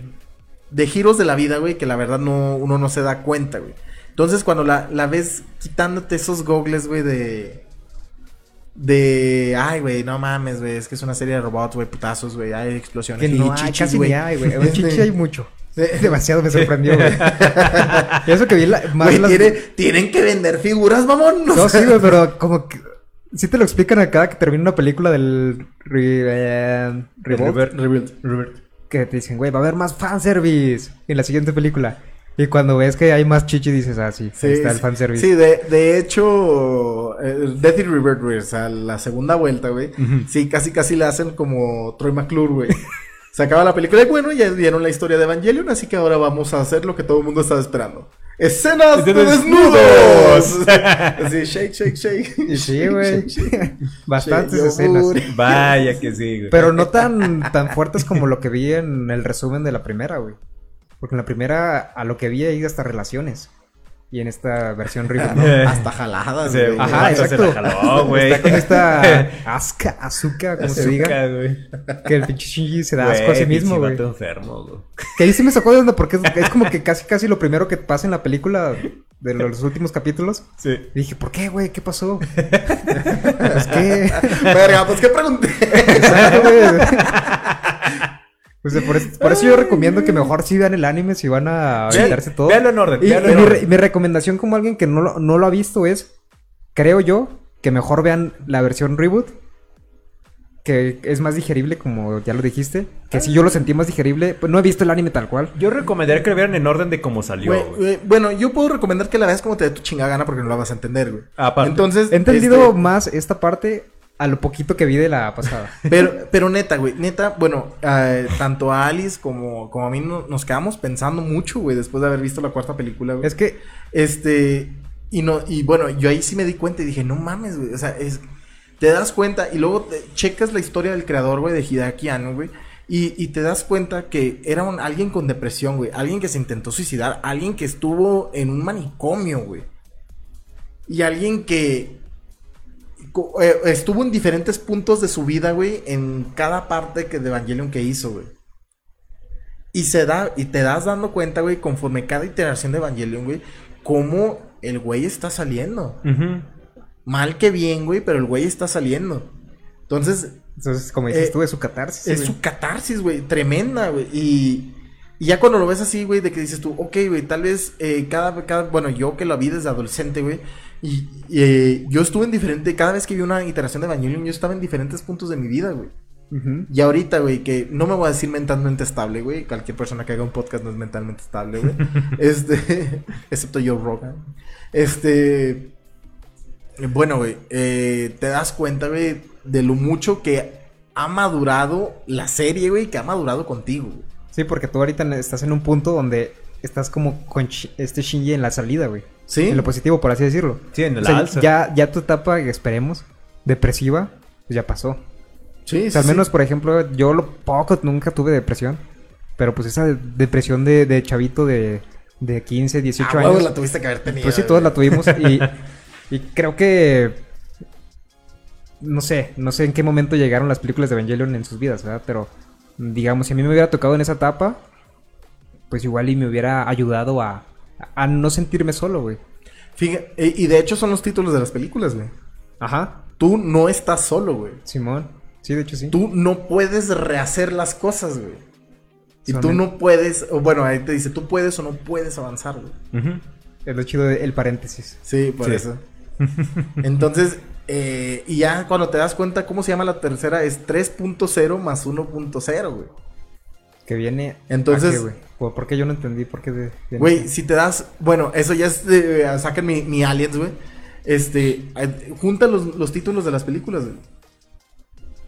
de giros de la vida, güey, que la verdad no, uno no se da cuenta, güey. Entonces cuando la, la ves quitándote esos gogles, güey, de... De... Ay, güey, no mames, güey, es que es una serie de robots, güey, putazos, güey, hay explosiones. Que y no hay, chichis, casi güey. ni hay, güey. *laughs* En chichi hay mucho. *laughs* Demasiado me sorprendió, güey. Y *laughs* eso que vi la, más las- tiene- tienen que vender figuras, mamón. No, sí, güey, pero como que... Sí te lo explican a cada que termina una película del... Re, eh, Rebuild. Que te dicen, güey, va a haber más fanservice en la siguiente película. Y cuando ves que hay más chichi dices, ah, sí, Sí, ahí está el fanservice. Sí, de, de hecho, eh, Death in o sea, la segunda vuelta, güey, sí, casi casi le hacen como Troy McClure, güey. Se acaba la película y bueno, ya dieron la historia de Evangelion, así que ahora vamos a hacer lo que todo el mundo estaba esperando. ¡Escenas de De desnudos! Así, *laughs* shake, shake, shake. Sí, güey. Bastantes Shake, escenas. Vaya que sí, güey. *laughs* Pero no tan, tan fuertes como lo que vi en el resumen de la primera, güey. Porque en la primera, a lo que vi hay hasta relaciones. Y en esta versión reboot, ¿no? *laughs* Hasta jaladas, güey. Ajá, exacto. Se la jaló, güey. Está con esta *laughs* asca, azúcar, como se diga. Güey. Que el pinche Shinji se da asco a sí Güey, mismo, güey. enfermo, güey. Que ahí sí me sacó de onda porque es, es como que casi casi lo primero que pasa en la película de los últimos capítulos. Sí. Y dije, ¿por qué, güey? ¿Qué pasó? pues que... *laughs* Verga, pues qué pregunté. Exacto, güey. Pues, por, eso, por eso yo recomiendo que mejor sí vean el anime si van a aventarse todo. véanlo en orden, Y, véanlo y en mi, orden. re- mi recomendación como alguien que no lo, no lo ha visto es, creo yo, que mejor vean la versión reboot. Que es más digerible, como ya lo dijiste. Que si yo lo sentí más digerible, pues no he visto el anime tal cual. Yo recomendaría que lo vieran en orden de cómo salió, bueno, yo puedo recomendar que la veas como te dé tu chingada gana porque no la vas a entender, güey. Aparte. Entonces, He entendido este, más esta parte a lo poquito que vi de la pasada. *laughs* pero, pero neta, güey, neta, bueno, eh, tanto a Alice como, como a mí no- nos quedamos pensando mucho, güey, después de haber visto la cuarta película, güey. es que Este, y no, y bueno, yo ahí sí me di cuenta y dije, no mames, güey, o sea, es, te das cuenta y luego te- checas la historia del creador, güey, de Hideaki Anno, güey, y, y te das cuenta que era un, alguien con depresión, güey, alguien que se intentó suicidar, alguien que estuvo en un manicomio, güey, y alguien que estuvo en diferentes puntos de su vida, güey, en cada parte que de Evangelion que hizo, güey. Y se da, y te das dando cuenta, güey, conforme cada iteración de Evangelion, güey, cómo el güey está saliendo. Mal que bien, güey, pero el güey está saliendo. Entonces, entonces, como dices Eh, tú, es su catarsis. es güey. su catarsis, güey, tremenda, güey. Y, y ya cuando lo ves así, güey, de que dices tú, ok, güey, tal vez eh, cada, cada, bueno, yo que lo vi desde adolescente, güey, y, y, eh, yo estuve en diferente, cada vez que vi una iteración de Evangelion, yo estaba en diferentes puntos de mi vida, güey. Y ahorita, güey, que no me voy a decir mentalmente estable, güey. Cualquier persona que haga un podcast no es mentalmente estable, güey. *laughs* este, *laughs* excepto Joe Rogan. Este, bueno, güey, eh, te das cuenta, güey, de lo mucho que ha madurado la serie, güey, que ha madurado contigo. güey. Sí, porque tú ahorita estás en un punto donde estás como con este Shinji en la salida, güey. ¿Sí? En lo positivo, por así decirlo. Sí, en O el sea, alza. ya, ya tu etapa, esperemos, depresiva, pues ya pasó. Sí, O sea, al menos, sí. por ejemplo, yo lo poco nunca tuve depresión. Pero pues esa de- depresión de, de chavito de, de 15, 18 Ah, años. la tuviste que haber tenido. Pues sí, todos la tuvimos. Y, *laughs* y creo que. No sé, no sé en qué momento llegaron las películas de Evangelion en sus vidas, ¿verdad? Pero digamos, si a mí me hubiera tocado en esa etapa, pues igual y me hubiera ayudado a, a no sentirme solo, güey. Fíjate, eh, y de hecho son los títulos de las películas, güey. Ajá, Tú no estás solo, güey. Simón. Sí, de hecho sí. Tú no puedes rehacer las cosas, güey. Y tú no puedes, o bueno, ahí te dice, tú puedes o no puedes avanzar, güey. Ujú. Es lo chido del paréntesis. Sí, por Sí. eso. *laughs* Entonces, eh, y ya cuando te das cuenta cómo se llama la tercera, es 3.0 más 1.0, güey. Que viene. Entonces- ¿a qué, güey? ¿Por por qué yo no entendí? ¿Por qué Güey, si te das, bueno, eso ya es, de, eh, saquen mi, mi aliens, güey. Este, eh, junta los, los títulos de las películas, güey.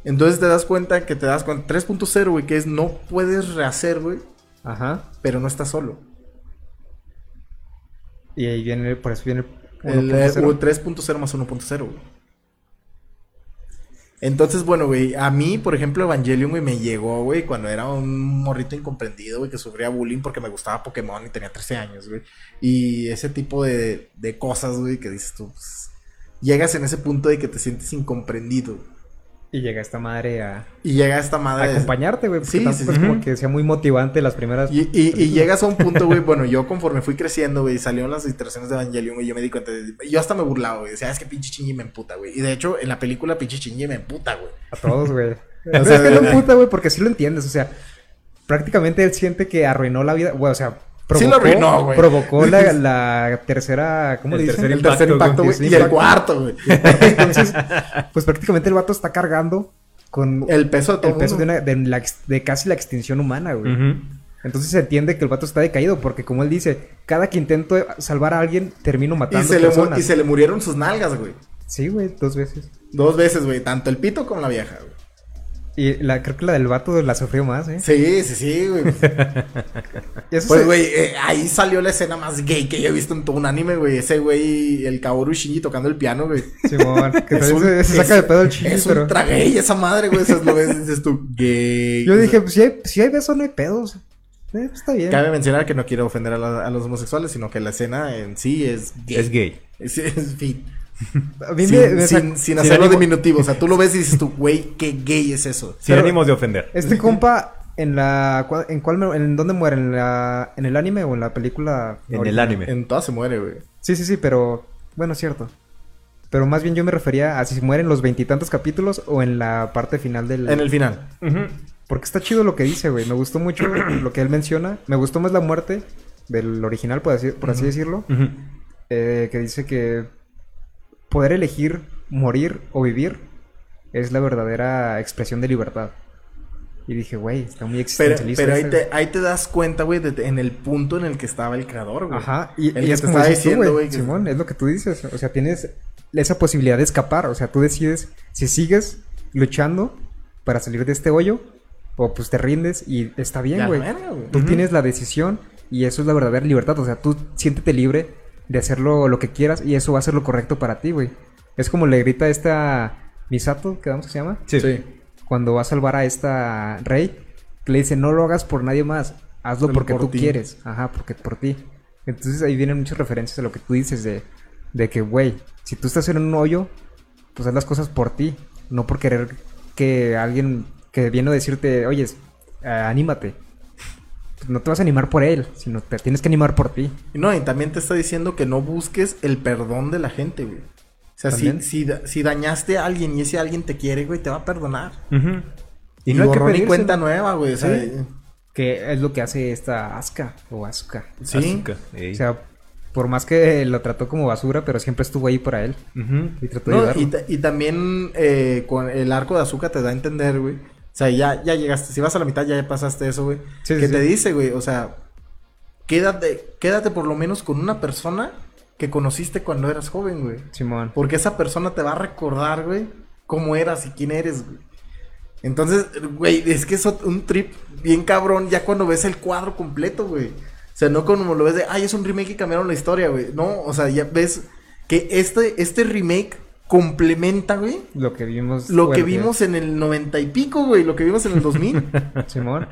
Entonces te das cuenta que te das cuenta, 3.0, güey, que es no puedes rehacer, güey, Ajá. pero no estás solo. Y ahí viene, por eso viene El eh, 1.0. 3.0 más 1.0, güey. Entonces, bueno, güey, a mí, por ejemplo, Evangelion, me llegó, güey, cuando era un morrito incomprendido, güey, que sufría bullying porque me gustaba Pokémon y tenía 13 años, güey. Y ese tipo de, de cosas, güey, que dices tú, pues, llegas en ese punto de que te sientes incomprendido. Y llega esta madre a, Y llega esta a madre... de- acompañarte, güey. Sí, sí, es como que sea muy motivante las primeras. Y, y, y llegas a un punto, güey, *laughs* bueno, yo conforme fui creciendo, güey, salieron las iteraciones de Evangelion, güey, yo me di cuenta de... Yo hasta me burlaba, güey, decía, "Ah, es que pinche Shinji me emputa, güey. Y de hecho, en la película pinche Shinji me emputa, güey. A todos, güey. *laughs* O sea, es que no puta, güey, porque sí lo entiendes. O sea, prácticamente él siente que arruinó la vida. Güey, o sea, Sí lo arruinó, güey. Provocó la, *laughs* la tercera. ¿Cómo El le dicen? tercer El tercer impacto, güey. Y el cuarto, güey. Entonces, pues prácticamente el vato está cargando con El peso de todo el peso de, una- de la ex- de casi la extinción humana, güey. Entonces se entiende que el vato está decaído, porque como él dice, cada que intento salvar a alguien, termino Y matando se, le, y se le murieron sus nalgas, güey. Sí, güey, dos veces. Dos veces, güey. Tanto el pito como la vieja, güey. Y la, creo que la del vato la sufrió más, ¿eh? Sí, sí, sí, güey. *laughs* Pues, se- güey, eh, ahí salió la escena más gay que yo he visto en todo un anime, güey. Ese güey, el Kaoru Shinji tocando el piano, güey. Simón, que Es un- se, se saca es- de pedo el chile, Es pero... ultra gay esa madre, güey. Eso es lo ves, dices tú, gay. Yo dije, pues si hay, si hay beso, no hay pedos. Eh, pues, está bien. Cabe mencionar que no quiero ofender a, la- a los homosexuales, sino que la escena en sí es gay. Es gay. Es, es fit. A mí sin, me, me sin- sac- sin sin hacerlo diminutivo. O sea, tú lo ves y dices tú, güey, qué gay es eso. Sin Pero- ánimos de ofender. Este compa, en la... ¿En cuál... ¿En dónde muere? ¿En, la, ¿En el anime o en la película? En el anime. En todas se muere, güey. Sí, sí, sí, pero... Bueno, es cierto. Pero más bien yo me refería a si mueren los veintitantos capítulos o en la parte final del... En el final. Porque está chido lo que dice, güey. Me gustó mucho *clears throat* lo que él menciona. Me gustó más la muerte del original, por así, por así decirlo. Eh, que dice que poder elegir morir o vivir es la verdadera expresión de libertad. Y dije, güey, está muy Pero, existencialista. pero ahí, ese, te, ahí te das cuenta, güey, en el punto en el que estaba el creador, güey. Ajá, y, El y que es te como dices tú, diciendo, güey, güey. que- Simón, es lo que tú dices. O sea, tienes esa posibilidad de escapar. O sea, tú decides si sigues luchando para salir de este hoyo o pues te rindes y está bien, güey. verga, güey. Tú tienes la decisión y eso es la verdadera libertad. O sea, tú siéntete libre de hacerlo lo que quieras y eso va a ser lo correcto para ti, güey. Es como le grita esta Misato, ¿qué vamos se llama? Sí. Cuando va a salvar a esta Rey, que le dice, no lo hagas por nadie más, hazlo porque por tú ti". quieres. Ajá, porque por ti. Entonces ahí vienen muchas referencias a lo que tú dices de, de que, güey, si tú estás en un hoyo, pues haz las cosas por ti, no por querer que alguien que viene a decirte, oye, eh, anímate. No te vas a animar por él, sino te tienes que animar por ti. No, y también te está diciendo que no busques el perdón de la gente, güey. O sea, si, si, da- si dañaste a alguien y ese alguien te quiere, güey, te va a perdonar. Y, no hay que pedírselo. cuenta nueva, güey. O sea, Sí. Que es lo que hace esta Asuka o Asuka. sí. Ey. O sea, por más que lo trató como basura, pero siempre estuvo ahí para él. Y trató de No, ayudarlo. y, ta- y también eh, con el arco de azúcar te da a entender, güey. O sea, ya, ya llegaste. Si vas a la mitad, ya pasaste eso, güey. Sí, que sí. te dice, güey, o sea, quédate, quédate por lo menos con una persona que conociste cuando eras joven, güey. Simón. Porque esa persona te va a recordar, güey, cómo eras y quién eres, güey. Entonces, güey, es que es un trip bien cabrón ya cuando ves el cuadro completo, güey. O sea, no como lo ves de, ay, es un remake y cambiaron la historia, güey. No, o sea, ya ves que este, este remake complementa, güey, Lo que vimos. lo que vimos en el noventa y pico, güey, lo que vimos en el 2000. *laughs* Simón.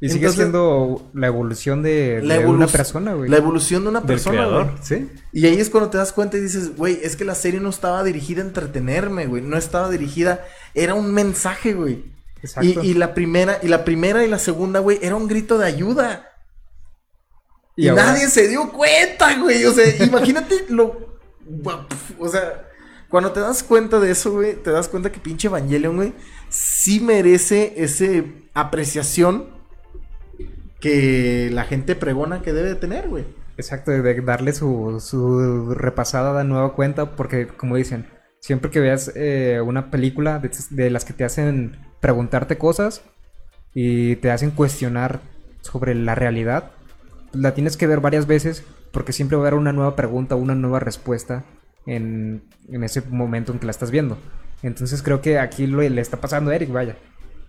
Y sigue Entonces- siendo la evolución de, la de una persona, güey. La evolución de una persona, creador, güey. ¿sí? Y ahí es cuando te das cuenta y dices, güey, es que la serie no estaba dirigida a entretenerme, güey. No estaba dirigida, era un mensaje, güey. Y, Exacto. y la primera, y la primera y la segunda, güey, era un grito de ayuda. Y, Y ahora- nadie se dio cuenta, güey. O sea, imagínate lo. O sea, cuando te das cuenta de eso, güey, te das cuenta que pinche Evangelion, güey, sí merece ese apreciación que la gente pregona que debe de tener, güey. Exacto, de darle su, su repasada de nueva cuenta, porque como dicen, siempre que veas eh, una película de, de las que te hacen preguntarte cosas y te hacen cuestionar sobre la realidad, la tienes que ver varias veces porque siempre va a haber una nueva pregunta, una nueva respuesta en, en ese momento en que la estás viendo. Entonces creo que aquí lo, le está pasando a Eric, vaya.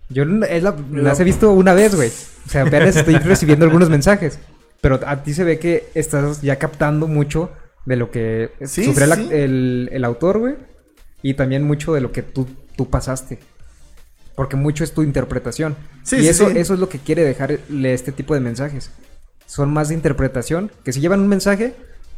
Yo es la- las he visto una vez, güey. O sea, apenas estoy *laughs* recibiendo algunos mensajes. Pero a ti se ve que estás ya captando mucho de lo que Sí, sufrió sí. El, el autor, güey. Y también mucho de lo que tú, tú pasaste. Porque mucho es tu interpretación. Sí, y eso, eso es lo que quiere dejarle este tipo de mensajes. Son más de interpretación, que sí llevan un mensaje,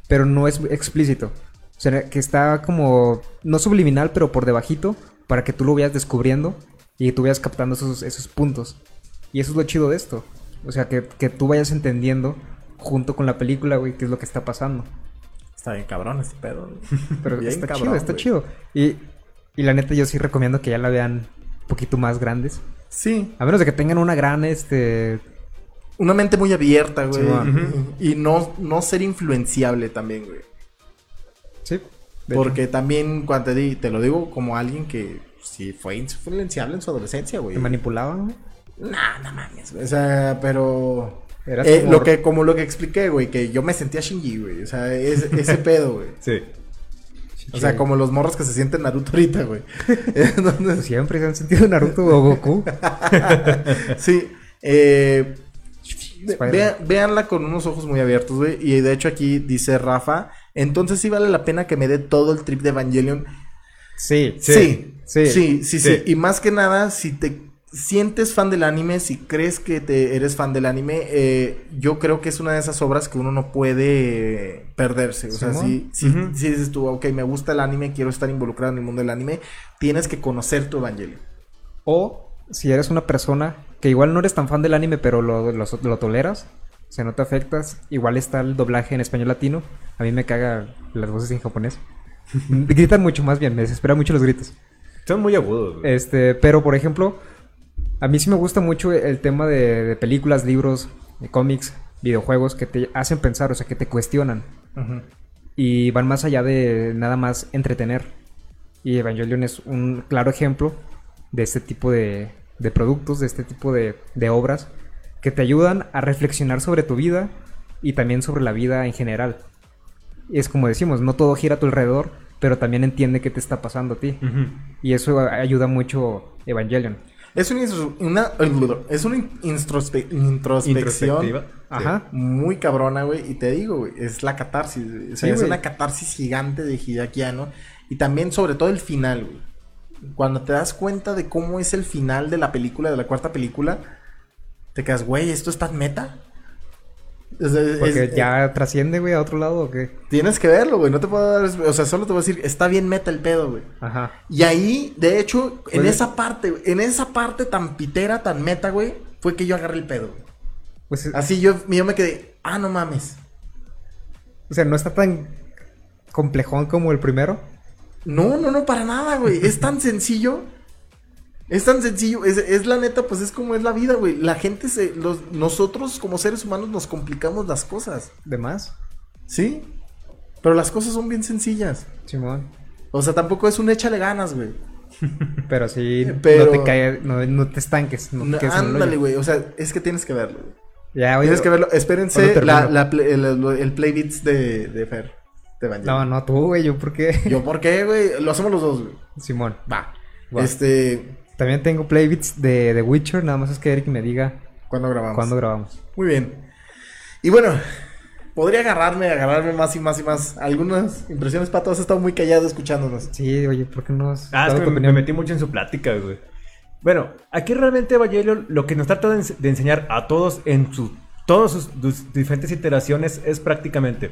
pero no es explícito. O sea, que está como, no subliminal, pero por debajito, para que tú lo vayas descubriendo y tú vayas captando esos, esos puntos. Y eso es lo chido de esto. O sea, que, que tú vayas entendiendo junto con la película, güey, qué es lo que está pasando. Está bien cabrón este pedo. güey. *laughs* Pero Bien está cabrón, chido, está güey. chido. Y, y la neta yo sí recomiendo que ya la vean un poquito más grandes. Sí. A menos de que tengan una gran, este... Una mente muy abierta, güey. Sí, y no, no ser influenciable también, güey. Porque también, cuando te, di- te lo digo como alguien que sí fue influenciable en su adolescencia, güey. Te manipulaban, güey. Nah, no mames, güey. O sea, pero. Eras Eh, como- lo que, como lo que expliqué, güey, que yo me sentía Shinji, güey. O sea, es- *laughs* ese pedo, güey. Sí. O sea, como los morros que se sienten Naruto ahorita, güey. *laughs* Entonces, Siempre se han sentido Naruto o Goku. *laughs* sí. Eh, Spider-Man. vea- véanla con unos ojos muy abiertos, güey. Y de hecho aquí dice Rafa, entonces sí vale la pena que me dé todo el trip de Evangelion. Sí, Sí, sí, sí. sí. Y más que nada, si te sientes fan del anime, si crees que te eres fan del anime, eh, yo creo que es una de esas obras que uno no puede perderse. O sea, si, si, dices tú, ok, me gusta el anime, quiero estar involucrado en el mundo del anime, tienes que conocer tu Evangelion. O si eres una persona que igual no eres tan fan del anime, pero lo, lo, lo toleras, o sea, no te afectas, igual está el doblaje en español latino. A mí me caga las voces en japonés. Gritan mucho más bien, me desespera mucho los gritos. Son muy agudos, güey. Este, pero por ejemplo, a mí sí me gusta mucho el tema de, de películas, libros, de cómics, videojuegos que te hacen pensar, o sea, que te cuestionan y van más allá de nada más entretener. Y Evangelion es un claro ejemplo de este tipo de, de productos, de este tipo de, de obras que te ayudan a reflexionar sobre tu vida y también sobre la vida en general. Y es como decimos, no todo gira a tu alrededor, pero también entiende qué te está pasando a ti. Y eso ayuda mucho Evangelion. Es una, es una introspe- introspección. Ajá. muy cabrona, güey. Y te digo, güey, es la catarsis. güey. O sea, Sí, es una catarsis gigante de Hideakiano. Y también, sobre todo, el final, güey. Cuando te das cuenta de cómo es el final de la película, de la cuarta película, te quedas, güey, ¿esto es tan meta? O sea, es- Porque es- ya trasciende, güey, a otro lado o qué. Tienes que verlo, güey. No te puedo dar. O sea, solo te voy a decir, está bien meta el pedo, güey. Ajá. Y ahí, de hecho, en Puede- esa parte, güey, en esa parte tan pitera, tan meta, güey, fue que yo agarré el pedo. güey. Pues, Así yo, yo me quedé, ah, no mames. o sea, no está tan complejón como el primero. No, no, no, para nada, güey. Es tan *laughs* sencillo. Es tan sencillo. Es, es la neta, pues es como es la vida, güey. La gente se. Los, nosotros, como seres humanos, nos complicamos las cosas. ¿De más? ¿Sí? Pero las cosas son bien sencillas. Simón. O sea, tampoco es un échale ganas, güey. *laughs* Pero sí, Pero- no te cae, no, no te estanques. No te ándale, güey. O sea, es que tienes que verlo, güey. Ya, oye, Tienes que verlo. ¿cuándo Espérense la, la play- el, el, playbits de, de Fer. De. No, no, tú, güey, yo, ¿por qué? Yo, ¿por qué, güey? Lo hacemos los dos, güey. Simón. Va. Va. Este. También tengo playbits de The Witcher, nada más es que Eric me diga ¿Cuándo grabamos? cuándo grabamos. Muy bien. Y bueno, podría agarrarme, agarrarme más y más y más. Algunas impresiones, Pato, has estado muy callado escuchándonos. Sí, oye, ¿por qué no has Ah, es que me, metí mucho en su plática, güey. Bueno, aquí realmente Evangelion lo que nos trata de, ens- de enseñar a todos en su, todas sus, sus diferentes iteraciones es prácticamente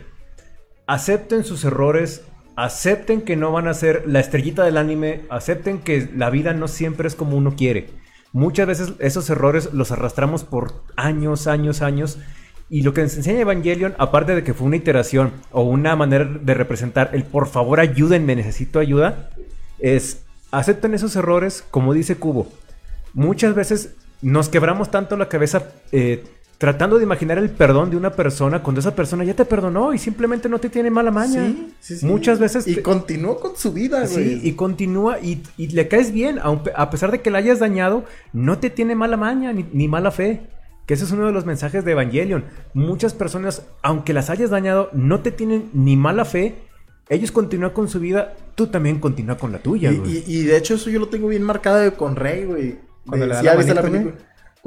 acepten sus errores, acepten que no van a ser la estrellita del anime, acepten que la vida no siempre es como uno quiere. Muchas veces esos errores los arrastramos por años, años, años. Y lo que nos enseña Evangelion, aparte de que fue una iteración o una manera de representar el por favor ayúdenme, necesito ayuda, es acepten esos errores como dice Cubo. Muchas veces nos quebramos tanto la cabeza eh, tratando de imaginar el perdón de una persona cuando esa persona ya te perdonó y simplemente no te tiene mala maña. Sí, sí, sí. Muchas veces... Y te- continuó con su vida, güey. Sí, y continúa y, y le caes bien, a pesar de que la hayas dañado, no te tiene mala maña ni, ni mala fe. Que ese es uno de los mensajes de Evangelion. Muchas personas, aunque las hayas dañado, no te tienen ni mala fe. Ellos continúan con su vida, tú también continúa con la tuya, güey. y- y de hecho eso yo lo tengo bien marcado con Rey, güey. Cuando De- le da ¿sí la película?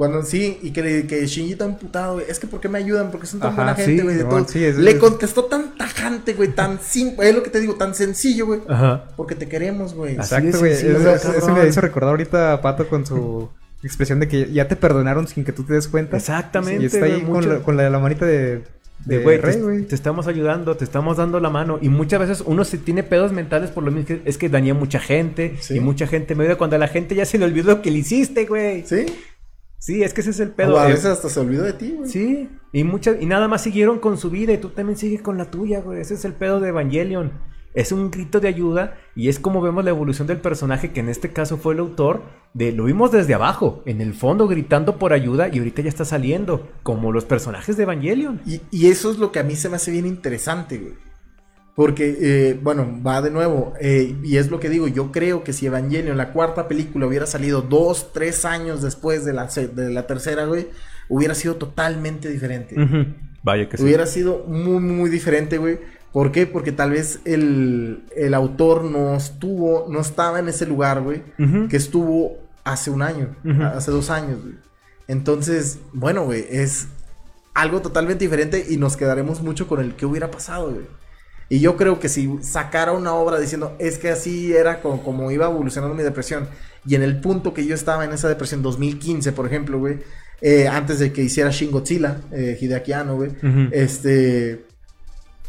Cuando sí, y que, que Shinji está emputado, güey. Es que ¿por qué me ayudan? Porque son tan Ajá, buena gente, sí, güey. de Simón, todo. sí, es- Le es- contestó tan tajante, güey, tan simple. Es lo que te digo, tan sencillo, güey. Ajá. Porque te queremos, güey. Exacto, güey. sencillo, Eso, eso- eso cabrón. me hizo recordar ahorita a Pato con su *laughs* expresión de que ya te perdonaron sin que tú te des cuenta. Exactamente, Y está ahí güey, con, la, con la, la manita de, De te, güey. te estamos ayudando, te estamos dando la mano. Y muchas veces uno se tiene pedos mentales por lo mismo que es que dañé a mucha gente. Sí. Y mucha gente me ayuda cuando a la gente ya se le olvidó lo que le hiciste, güey. ¿Sí? Sí, es que ese es el pedo. O a Eh, veces hasta se olvidó de ti, güey. Sí, y muchas y nada más siguieron con su vida y tú también sigues con la tuya, güey. Ese es el pedo de Evangelion. Es un grito de ayuda y es como vemos la evolución del personaje que en este caso fue el autor de lo vimos desde abajo, en el fondo gritando por ayuda y ahorita ya está saliendo como los personajes de Evangelion. Y, y eso es lo que a mí se me hace bien interesante, güey. Porque, eh, bueno, va de nuevo. eh, y es lo que digo, yo creo que si Evangelion, la cuarta película, hubiera salido dos, tres años después de la, de la tercera, güey, hubiera sido totalmente diferente. Vaya que sí. Hubiera sido muy, muy diferente, güey. ¿Por qué? Porque tal vez el, el autor no estuvo, no estaba en ese lugar, güey, que estuvo hace un año, hace dos años, güey. Entonces, bueno, güey, es algo totalmente diferente y nos quedaremos mucho con el que hubiera pasado, güey. Y yo creo que si sacara una obra diciendo, es que así era como, como iba evolucionando mi depresión, y en el punto que yo estaba en esa depresión, 2015, por ejemplo, güey, eh, antes de que hiciera Shin Godzilla, eh, Hideaki Anno, güey, este,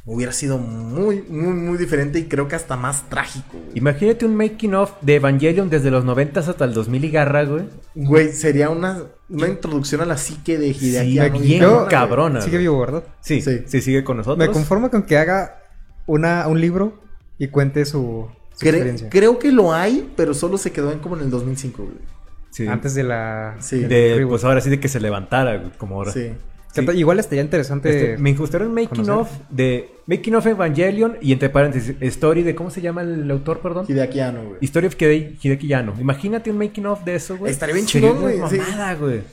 hubiera sido muy, muy, muy diferente y creo que hasta más trágico, güey. Imagínate un making of de Evangelion desde los 90 hasta el 2000 y garra, güey. Güey, sería una, una introducción a la psique de Hideaki Sí, Anno. bien cabrona. Sigue vivo, ¿verdad? Sí, Sí. sí, sigue con nosotros. Me conformo con que haga una, un libro y cuente su, su Cre- experiencia. creo que lo hay, pero solo se quedó en como en el 2005, güey. Sí. Antes de la... Sí. de, pues ahora sí de que se levantara, güey, como ahora. Sí. Igual estaría interesante... Este, me gustaron making conocer. of de Making of Evangelion y entre paréntesis story de cómo se llama el autor, perdón. Hideaki Anno, güey. History of Hide- Hideki Yano. Imagínate un making of de eso, güey. Estaría bien güey, mamada, güey. Sí,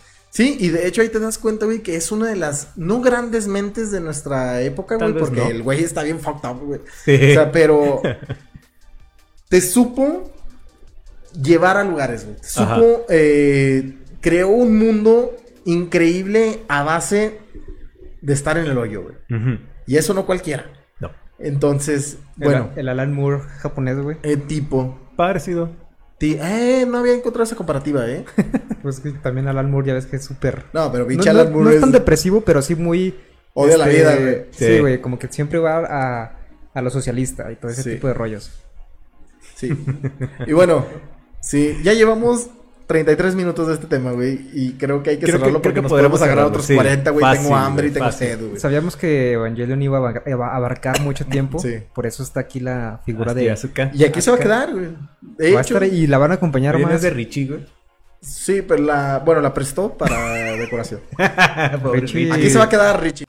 y de hecho ahí te das cuenta, güey, que es una de las no grandes mentes de nuestra época, Tal güey, porque no. el güey está bien fucked up, güey. Sí. O sea, pero *laughs* te supo llevar a lugares, güey. Te supo, eh, creó un mundo increíble a base de estar en el hoyo, güey. Y eso no cualquiera. No. Entonces, el- bueno, El, Alan Moore japonés, güey. el tipo... Parecido. Eh, no había encontrado esa comparativa, ¿eh? *laughs* Pues que también Alan Moore ya ves que es súper... No, pero No, pinche no- Alan no Moore es tan es- depresivo, pero sí muy... Odia la vida, güey. Sí, Sí. güey, como que siempre va a, a lo socialista y todo ese Sí. tipo de rollos. Sí. Y bueno, sí, ya llevamos 33 minutos de este tema, güey. Y creo que hay que Creo que- cerrarlo creo porque que nos podremos podemos agarrar cerrarlo, otros sí. 40, güey. Fácil, Tengo hambre y tengo fácil. sed, güey. Sabíamos que Evangelion iba a, abarcar mucho *laughs* tiempo. Sí. Por eso está aquí la figura Hasta de... Asuka. Y aquí se va a quedar, güey. De Va a hecho, estar y la van a acompañar ¿no más. es de Richie, güey. sí, pero la, bueno, la prestó para decoración. *laughs* Richie. Aquí se va a quedar Richie.